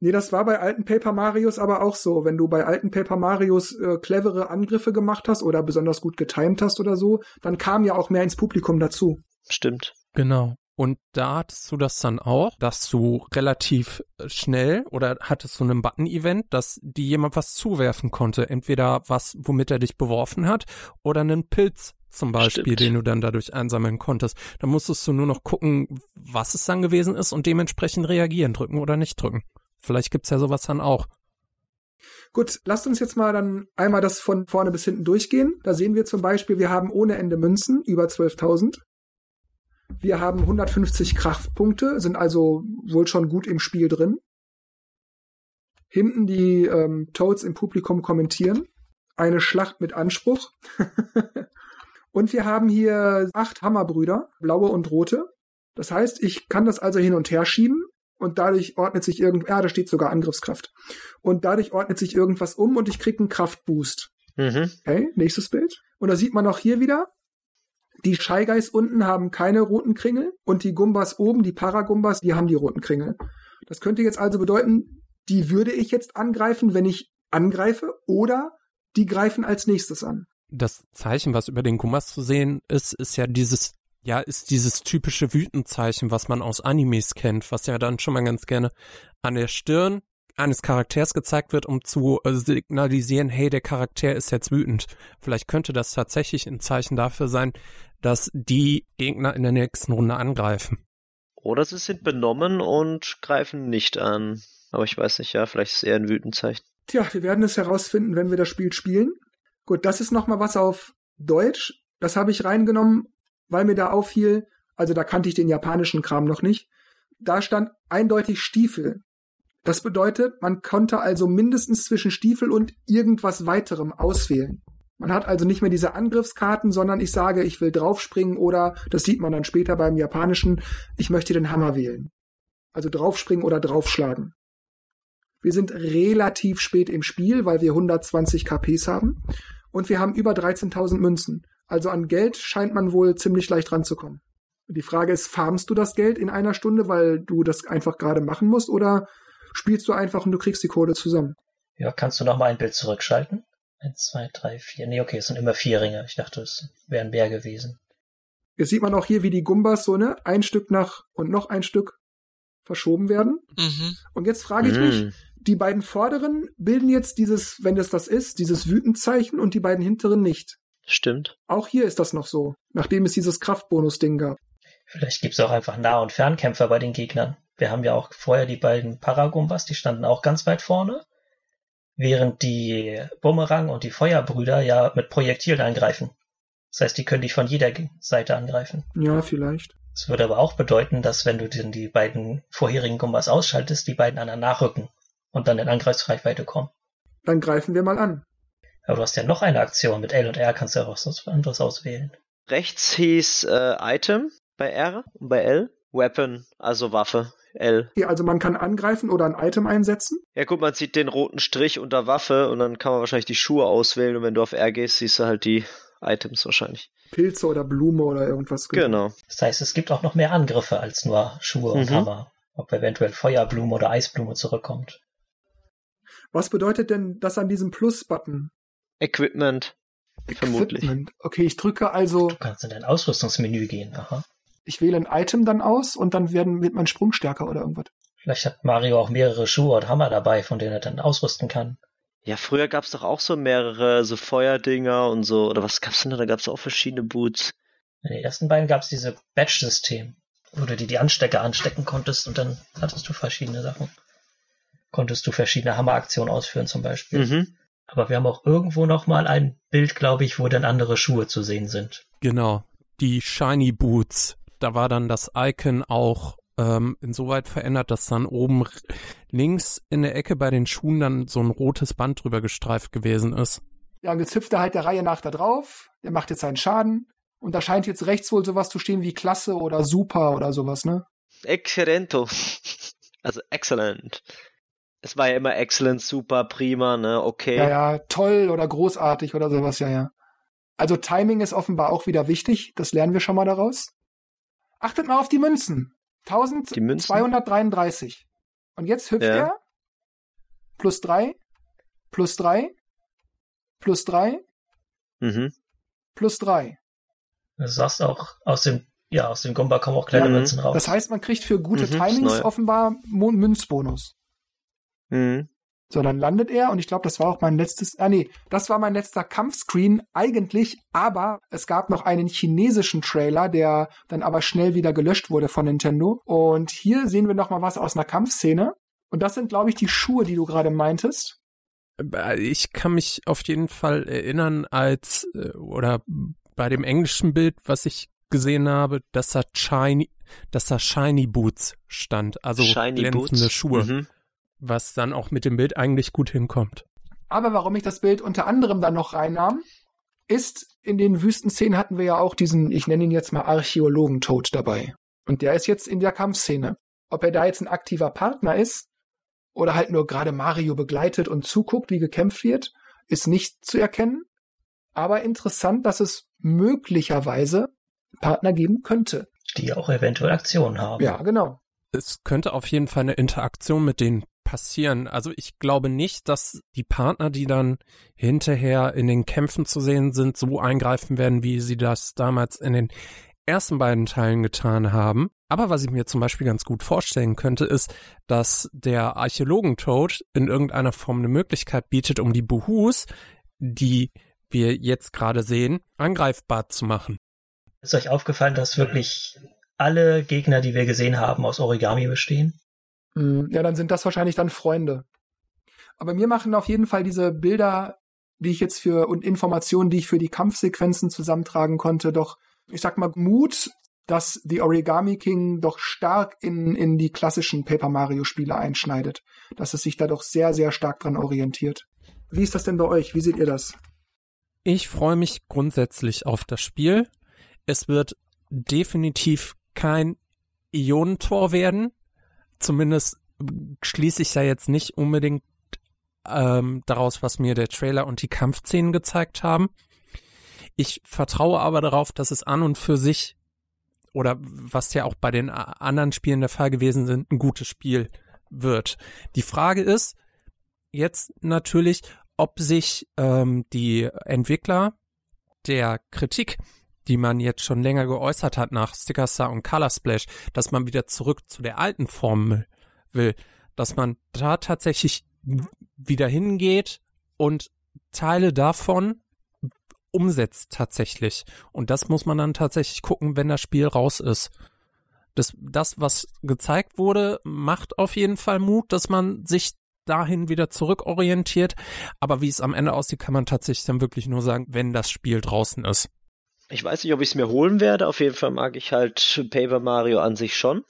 Nee, das war bei alten Paper Marios aber auch so. Wenn du bei alten Paper Marios äh, clevere Angriffe gemacht hast oder besonders gut getimed hast oder so, dann kam ja auch mehr ins Publikum dazu. Stimmt. Genau. Und da hattest du das dann auch, dass du relativ schnell oder hattest du einen Button-Event, dass dir jemand was zuwerfen konnte. Entweder was, womit er dich beworfen hat, oder einen Pilz zum Beispiel, Stimmt. den du dann dadurch einsammeln konntest. Da musstest du nur noch gucken, was es dann gewesen ist und dementsprechend reagieren, drücken oder nicht drücken. Vielleicht gibt's ja sowas dann auch. Gut, lasst uns jetzt mal dann einmal das von vorne bis hinten durchgehen. Da sehen wir zum Beispiel, wir haben ohne Ende Münzen, über 12.000. Wir haben 150 Kraftpunkte, sind also wohl schon gut im Spiel drin. Hinten die ähm, Toads im Publikum kommentieren. Eine Schlacht mit Anspruch. [LAUGHS] und wir haben hier acht Hammerbrüder, blaue und rote. Das heißt, ich kann das also hin und her schieben und dadurch ordnet sich irgend, ja, da steht sogar Angriffskraft. Und dadurch ordnet sich irgendwas um und ich krieg einen Kraftboost. Mhm. Okay, nächstes Bild. Und da sieht man auch hier wieder, die Guys unten haben keine roten Kringel und die Gumbas oben, die Paragumbas, die haben die roten Kringel. Das könnte jetzt also bedeuten, die würde ich jetzt angreifen, wenn ich angreife, oder die greifen als nächstes an. Das Zeichen, was über den Gumbas zu sehen ist, ist ja dieses ja, ist dieses typische Wütenzeichen, was man aus Animes kennt, was ja dann schon mal ganz gerne an der Stirn eines Charakters gezeigt wird, um zu äh, signalisieren, hey, der Charakter ist jetzt wütend. Vielleicht könnte das tatsächlich ein Zeichen dafür sein, dass die Gegner in der nächsten Runde angreifen. Oder sie sind benommen und greifen nicht an. Aber ich weiß nicht, ja, vielleicht ist es eher ein Wütenzeichen. Tja, wir werden es herausfinden, wenn wir das Spiel spielen. Gut, das ist nochmal was auf Deutsch. Das habe ich reingenommen, weil mir da auffiel, also da kannte ich den japanischen Kram noch nicht, da stand eindeutig Stiefel. Das bedeutet, man konnte also mindestens zwischen Stiefel und irgendwas weiterem auswählen. Man hat also nicht mehr diese Angriffskarten, sondern ich sage, ich will draufspringen oder, das sieht man dann später beim japanischen, ich möchte den Hammer wählen. Also draufspringen oder draufschlagen. Wir sind relativ spät im Spiel, weil wir 120 KPs haben und wir haben über 13.000 Münzen. Also an Geld scheint man wohl ziemlich leicht ranzukommen. Die Frage ist, farmst du das Geld in einer Stunde, weil du das einfach gerade machen musst, oder spielst du einfach und du kriegst die Kohle zusammen? Ja, kannst du noch mal ein Bild zurückschalten? Eins, zwei, drei, vier. Nee, okay, es sind immer vier Ringe. Ich dachte, es wären mehr gewesen. Jetzt sieht man auch hier, wie die Gumbas so, ne, ein Stück nach und noch ein Stück verschoben werden. Mhm. Und jetzt frage ich mich, Mhm. die beiden vorderen bilden jetzt dieses, wenn es das ist, dieses Wütenzeichen und die beiden hinteren nicht. Stimmt. Auch hier ist das noch so, nachdem es dieses Kraftbonus-Ding gab. Vielleicht gibt's auch einfach Nah- und Fernkämpfer bei den Gegnern. Wir haben ja auch vorher die beiden Paragumbas, die standen auch ganz weit vorne. Während die Bumerang und die Feuerbrüder ja mit Projektilen angreifen. Das heißt, die können dich von jeder Seite angreifen. Ja, vielleicht. Das würde aber auch bedeuten, dass wenn du den, die beiden vorherigen Gumbas ausschaltest, die beiden anderen nachrücken und dann in Angriffsreichweite kommen. Dann greifen wir mal an. Aber du hast ja noch eine Aktion. Mit L und R kannst du ja auch was anderes auswählen. Rechts hieß äh, Item bei R und bei L Weapon, also Waffe. L. Okay, also man kann angreifen oder ein Item einsetzen. Ja, gut, man sieht den roten Strich unter Waffe und dann kann man wahrscheinlich die Schuhe auswählen und wenn du auf R gehst, siehst du halt die Items wahrscheinlich. Pilze oder Blume oder irgendwas. Genau. Das heißt, es gibt auch noch mehr Angriffe als nur Schuhe und Mhm. Hammer. Ob eventuell Feuerblume oder Eisblume zurückkommt. Was bedeutet denn das an diesem Plus-Button? Equipment. Vermutlich. Equipment. Okay, ich drücke also, Du kannst in dein Ausrüstungsmenü gehen. Aha. Ich wähle ein Item dann aus und dann werden, wird mein Sprung stärker oder irgendwas. Vielleicht hat Mario auch mehrere Schuhe und Hammer dabei, von denen er dann ausrüsten kann. Ja, früher gab's doch auch so mehrere, so Feuerdinger und so. Oder was gab's denn da? Da gab's auch verschiedene Boots. In den ersten beiden gab es diese Batch-System, wo du dir die Anstecker anstecken konntest und dann hattest du verschiedene Sachen. Konntest du verschiedene Hammeraktionen ausführen zum Beispiel. Mhm. Aber wir haben auch irgendwo noch mal ein Bild, glaube ich, wo dann andere Schuhe zu sehen sind. Genau. Die Shiny Boots. Da war dann das Icon auch ähm, insoweit verändert, dass dann oben links in der Ecke bei den Schuhen dann so ein rotes Band drüber gestreift gewesen ist. Ja, und jetzt hüpft er halt der Reihe nach da drauf. Der macht jetzt seinen Schaden. Und da scheint jetzt rechts wohl sowas zu stehen wie Klasse oder Super oder sowas, ne? Excelento. [LAUGHS] Also excellent. Es war ja immer excellent, super, prima, ne, okay. Ja, ja, toll oder großartig oder sowas, ja, ja. Also Timing ist offenbar auch wieder wichtig. Das lernen wir schon mal daraus. Achtet mal auf die Münzen. Die Münzen? 1233. Und jetzt hüpft Ja. er. Plus drei, plus drei, plus drei, Mhm. plus drei. Du sagst auch, aus dem, ja, aus dem Gumba kommen auch kleine Mhm. Münzen raus. Das heißt, man kriegt für gute Mhm, Timings offenbar Münzbonus. Mhm. So, dann landet er und ich glaube, das war auch mein letztes, ah nee, das war mein letzter Kampfscreen eigentlich, aber es gab noch einen chinesischen Trailer, der dann aber schnell wieder gelöscht wurde von Nintendo. Und hier sehen wir noch mal was aus einer Kampfszene. Und das sind, glaube ich, die Schuhe, die du gerade meintest. Äh, ich kann mich auf jeden Fall erinnern, als äh, oder bei dem englischen Bild, was ich gesehen habe, dass da Shiny, dass da Shiny Boots stand, also Shiny glänzende Boots. Schuhe, Mhm. Was dann auch mit dem Bild eigentlich gut hinkommt. Aber warum ich das Bild unter anderem dann noch reinnahm, ist, in den Wüstenszenen hatten wir ja auch diesen, ich nenne ihn jetzt mal Archäologen-Tod dabei. Und der ist jetzt in der Kampfszene. Ob er da jetzt ein aktiver Partner ist oder halt nur gerade Mario begleitet und zuguckt, wie gekämpft wird, ist nicht zu erkennen. Aber interessant, dass es möglicherweise Partner geben könnte. Die auch eventuell Aktionen haben. Ja, genau. Es könnte auf jeden Fall eine Interaktion mit denen passieren. Also ich glaube nicht, dass die Partner, die dann hinterher in den Kämpfen zu sehen sind, so eingreifen werden, wie sie das damals in den ersten beiden Teilen getan haben. Aber was ich mir zum Beispiel ganz gut vorstellen könnte, ist, dass der Archäologen-Toad in irgendeiner Form eine Möglichkeit bietet, um die Buhus, die wir jetzt gerade sehen, angreifbar zu machen. Ist euch aufgefallen, dass wirklich alle Gegner, die wir gesehen haben, aus Origami bestehen? Hm, Ja, dann sind das wahrscheinlich dann Freunde. Aber mir machen auf jeden Fall diese Bilder, die ich jetzt für und Informationen, die ich für die Kampfsequenzen zusammentragen konnte, doch, ich sag mal, Mut, dass The Origami King doch stark in, in die klassischen Paper Mario Spiele einschneidet. Dass es sich da doch sehr, sehr stark dran orientiert. Wie ist das denn bei euch? Wie seht ihr das? Ich freue mich grundsätzlich auf das Spiel. Es wird definitiv kein Ionentor werden. Zumindest schließe ich da jetzt nicht unbedingt ähm, daraus, was mir der Trailer und die Kampfszenen gezeigt haben. Ich vertraue aber darauf, dass es an und für sich oder was ja auch bei den a- anderen Spielen der Fall gewesen sind, ein gutes Spiel wird. Die Frage ist jetzt natürlich, ob sich ähm, die Entwickler der Kritik, die man jetzt schon länger geäußert hat nach Sticker Star und Color Splash, dass man wieder zurück zu der alten Formel will, dass man da tatsächlich wieder hingeht und Teile davon umsetzt tatsächlich. Und das muss man dann tatsächlich gucken, wenn das Spiel raus ist. Das, das, was gezeigt wurde, macht auf jeden Fall Mut, dass man sich dahin wieder zurückorientiert. Aber wie es am Ende aussieht, kann man tatsächlich dann wirklich nur sagen, wenn das Spiel draußen ist. Ich weiß nicht, ob ich es mir holen werde. Auf jeden Fall mag ich halt Paper Mario an sich schon.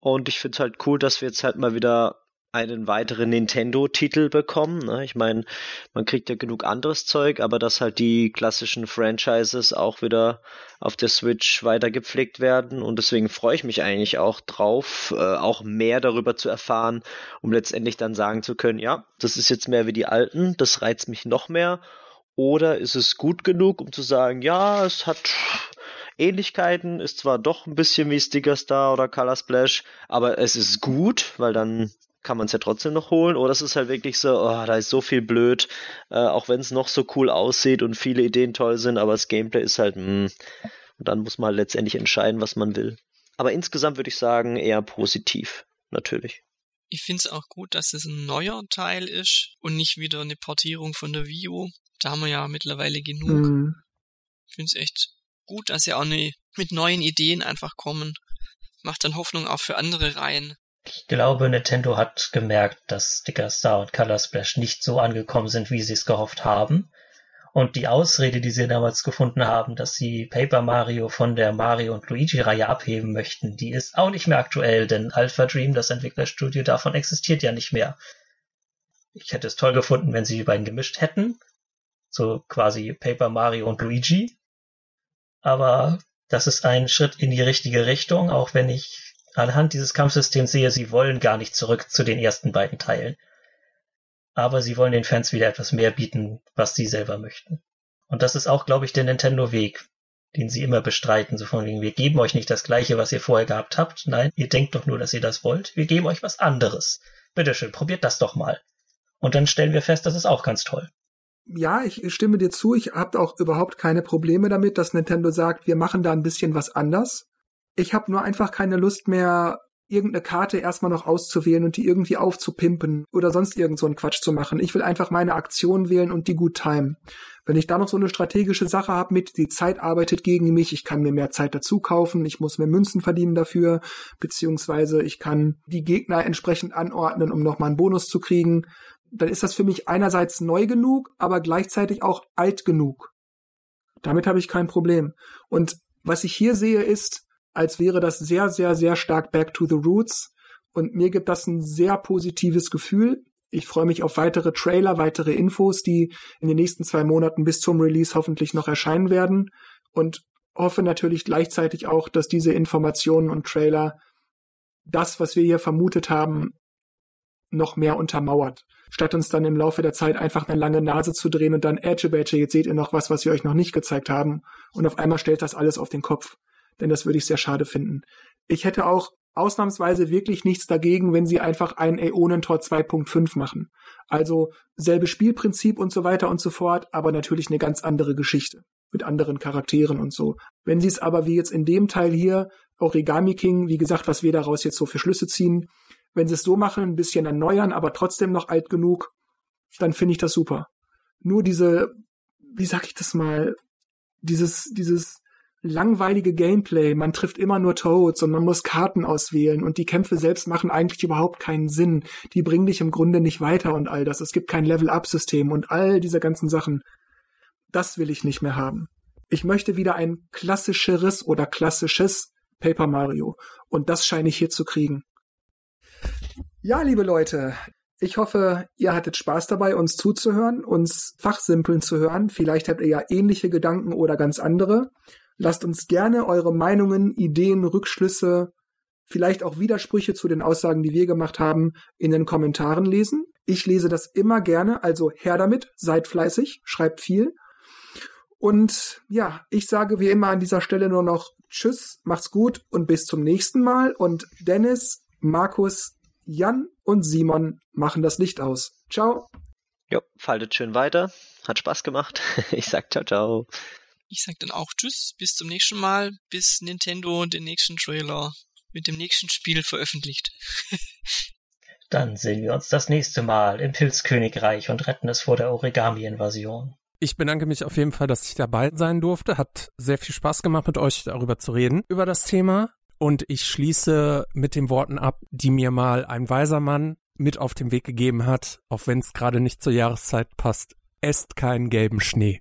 Und ich finde es halt cool, dass wir jetzt halt mal wieder einen weiteren Nintendo-Titel bekommen. Ne? Ich meine, man kriegt ja genug anderes Zeug, aber dass halt die klassischen Franchises auch wieder auf der Switch weiter gepflegt werden. Und deswegen freue ich mich eigentlich auch drauf, äh, auch mehr darüber zu erfahren, um letztendlich dann sagen zu können, ja, das ist jetzt mehr wie die alten, das reizt mich noch mehr. Oder ist es gut genug, um zu sagen, ja, es hat Ähnlichkeiten, ist zwar doch ein bisschen wie Sticker Star oder Color Splash, aber es ist gut, weil dann kann man es ja trotzdem noch holen. Oder es ist halt wirklich so, oh, da ist so viel blöd, äh, auch wenn es noch so cool aussieht und viele Ideen toll sind, aber das Gameplay ist halt, mh, und dann muss man halt letztendlich entscheiden, was man will. Aber insgesamt würde ich sagen, eher positiv, natürlich. Ich finde es auch gut, dass es ein neuer Teil ist und nicht wieder eine Portierung von der Wii U. Da haben wir ja mittlerweile genug. Hm. Ich finde es echt gut, dass sie auch ne, mit neuen Ideen einfach kommen. Macht dann Hoffnung auch für andere Reihen. Ich glaube, Nintendo hat gemerkt, dass Sticker Star und Color Splash nicht so angekommen sind, wie sie es gehofft haben. Und die Ausrede, die sie damals gefunden haben, dass sie Paper Mario von der Mario und Luigi-Reihe abheben möchten, die ist auch nicht mehr aktuell, denn Alpha Dream, das Entwicklerstudio davon, existiert ja nicht mehr. Ich hätte es toll gefunden, wenn sie die beiden gemischt hätten. So quasi Paper Mario und Luigi. Aber das ist ein Schritt in die richtige Richtung, auch wenn ich anhand dieses Kampfsystems sehe, sie wollen gar nicht zurück zu den ersten beiden Teilen. Aber sie wollen den Fans wieder etwas mehr bieten, was sie selber möchten. Und das ist auch, glaube ich, der Nintendo-Weg, den sie immer bestreiten. So von wegen, wir geben euch nicht das Gleiche, was ihr vorher gehabt habt. Nein, ihr denkt doch nur, dass ihr das wollt. Wir geben euch was anderes. Bitteschön, probiert das doch mal. Und dann stellen wir fest, das ist auch ganz toll. Ja, ich stimme dir zu. Ich habe auch überhaupt keine Probleme damit, dass Nintendo sagt, wir machen da ein bisschen was anders. Ich habe nur einfach keine Lust mehr, irgendeine Karte erstmal noch auszuwählen und die irgendwie aufzupimpen oder sonst irgend so einen Quatsch zu machen. Ich will einfach meine Aktion wählen und die gut timen. Wenn ich da noch so eine strategische Sache habe mit, die Zeit arbeitet gegen mich, ich kann mir mehr Zeit dazu kaufen, ich muss mehr Münzen verdienen dafür, beziehungsweise ich kann die Gegner entsprechend anordnen, um nochmal einen Bonus zu kriegen, dann ist das für mich einerseits neu genug, aber gleichzeitig auch alt genug. Damit habe ich kein Problem. Und was ich hier sehe, ist, als wäre das sehr, sehr, sehr stark Back to the Roots. Und mir gibt das ein sehr positives Gefühl. Ich freue mich auf weitere Trailer, weitere Infos, die in den nächsten zwei Monaten bis zum Release hoffentlich noch erscheinen werden. Und hoffe natürlich gleichzeitig auch, dass diese Informationen und Trailer das, was wir hier vermutet haben, noch mehr untermauert. Statt uns dann im Laufe der Zeit einfach eine lange Nase zu drehen und dann Edge Badge, jetzt seht ihr noch was, was wir euch noch nicht gezeigt haben. Und auf einmal stellt das alles auf den Kopf. Denn das würde ich sehr schade finden. Ich hätte auch ausnahmsweise wirklich nichts dagegen, wenn sie einfach ein Aeonentor 2.5 machen. Also selbe Spielprinzip und so weiter und so fort, aber natürlich eine ganz andere Geschichte mit anderen Charakteren und so. Wenn sie es aber wie jetzt in dem Teil hier, Origami King, wie gesagt, was wir daraus jetzt so für Schlüsse ziehen, wenn sie es so machen, ein bisschen erneuern, aber trotzdem noch alt genug, dann finde ich das super. Nur diese, wie sag ich das mal, dieses, dieses langweilige Gameplay, man trifft immer nur Toads und man muss Karten auswählen und die Kämpfe selbst machen eigentlich überhaupt keinen Sinn. Die bringen dich im Grunde nicht weiter und all das. Es gibt kein Level-Up-System und all diese ganzen Sachen. Das will ich nicht mehr haben. Ich möchte wieder ein klassischeres oder klassisches Paper Mario. Und das scheine ich hier zu kriegen. Ja, liebe Leute, ich hoffe, ihr hattet Spaß dabei, uns zuzuhören, uns fachsimpeln zu hören. Vielleicht habt ihr ja ähnliche Gedanken oder ganz andere. Lasst uns gerne eure Meinungen, Ideen, Rückschlüsse, vielleicht auch Widersprüche zu den Aussagen, die wir gemacht haben, in den Kommentaren lesen. Ich lese das immer gerne, also her damit, seid fleißig, schreibt viel. Und ja, ich sage wie immer an dieser Stelle nur noch Tschüss, macht's gut und bis zum nächsten Mal. Und Dennis, Markus, Jan und Simon machen das Licht aus. Ciao. Jo, faltet schön weiter. Hat Spaß gemacht. [LAUGHS] Ich sag ciao, ciao. Ich sag dann auch Tschüss, bis zum nächsten Mal, bis Nintendo den nächsten Trailer mit dem nächsten Spiel veröffentlicht. [LAUGHS] Dann sehen wir uns das nächste Mal im Pilzkönigreich und retten es vor der Origami-Invasion. Ich bedanke mich auf jeden Fall, dass ich dabei sein durfte. Hat sehr viel Spaß gemacht, mit euch darüber zu reden, über das Thema. Und ich schließe mit den Worten ab, die mir mal ein weiser Mann mit auf den Weg gegeben hat, auch wenn es gerade nicht zur Jahreszeit passt. Esst keinen gelben Schnee.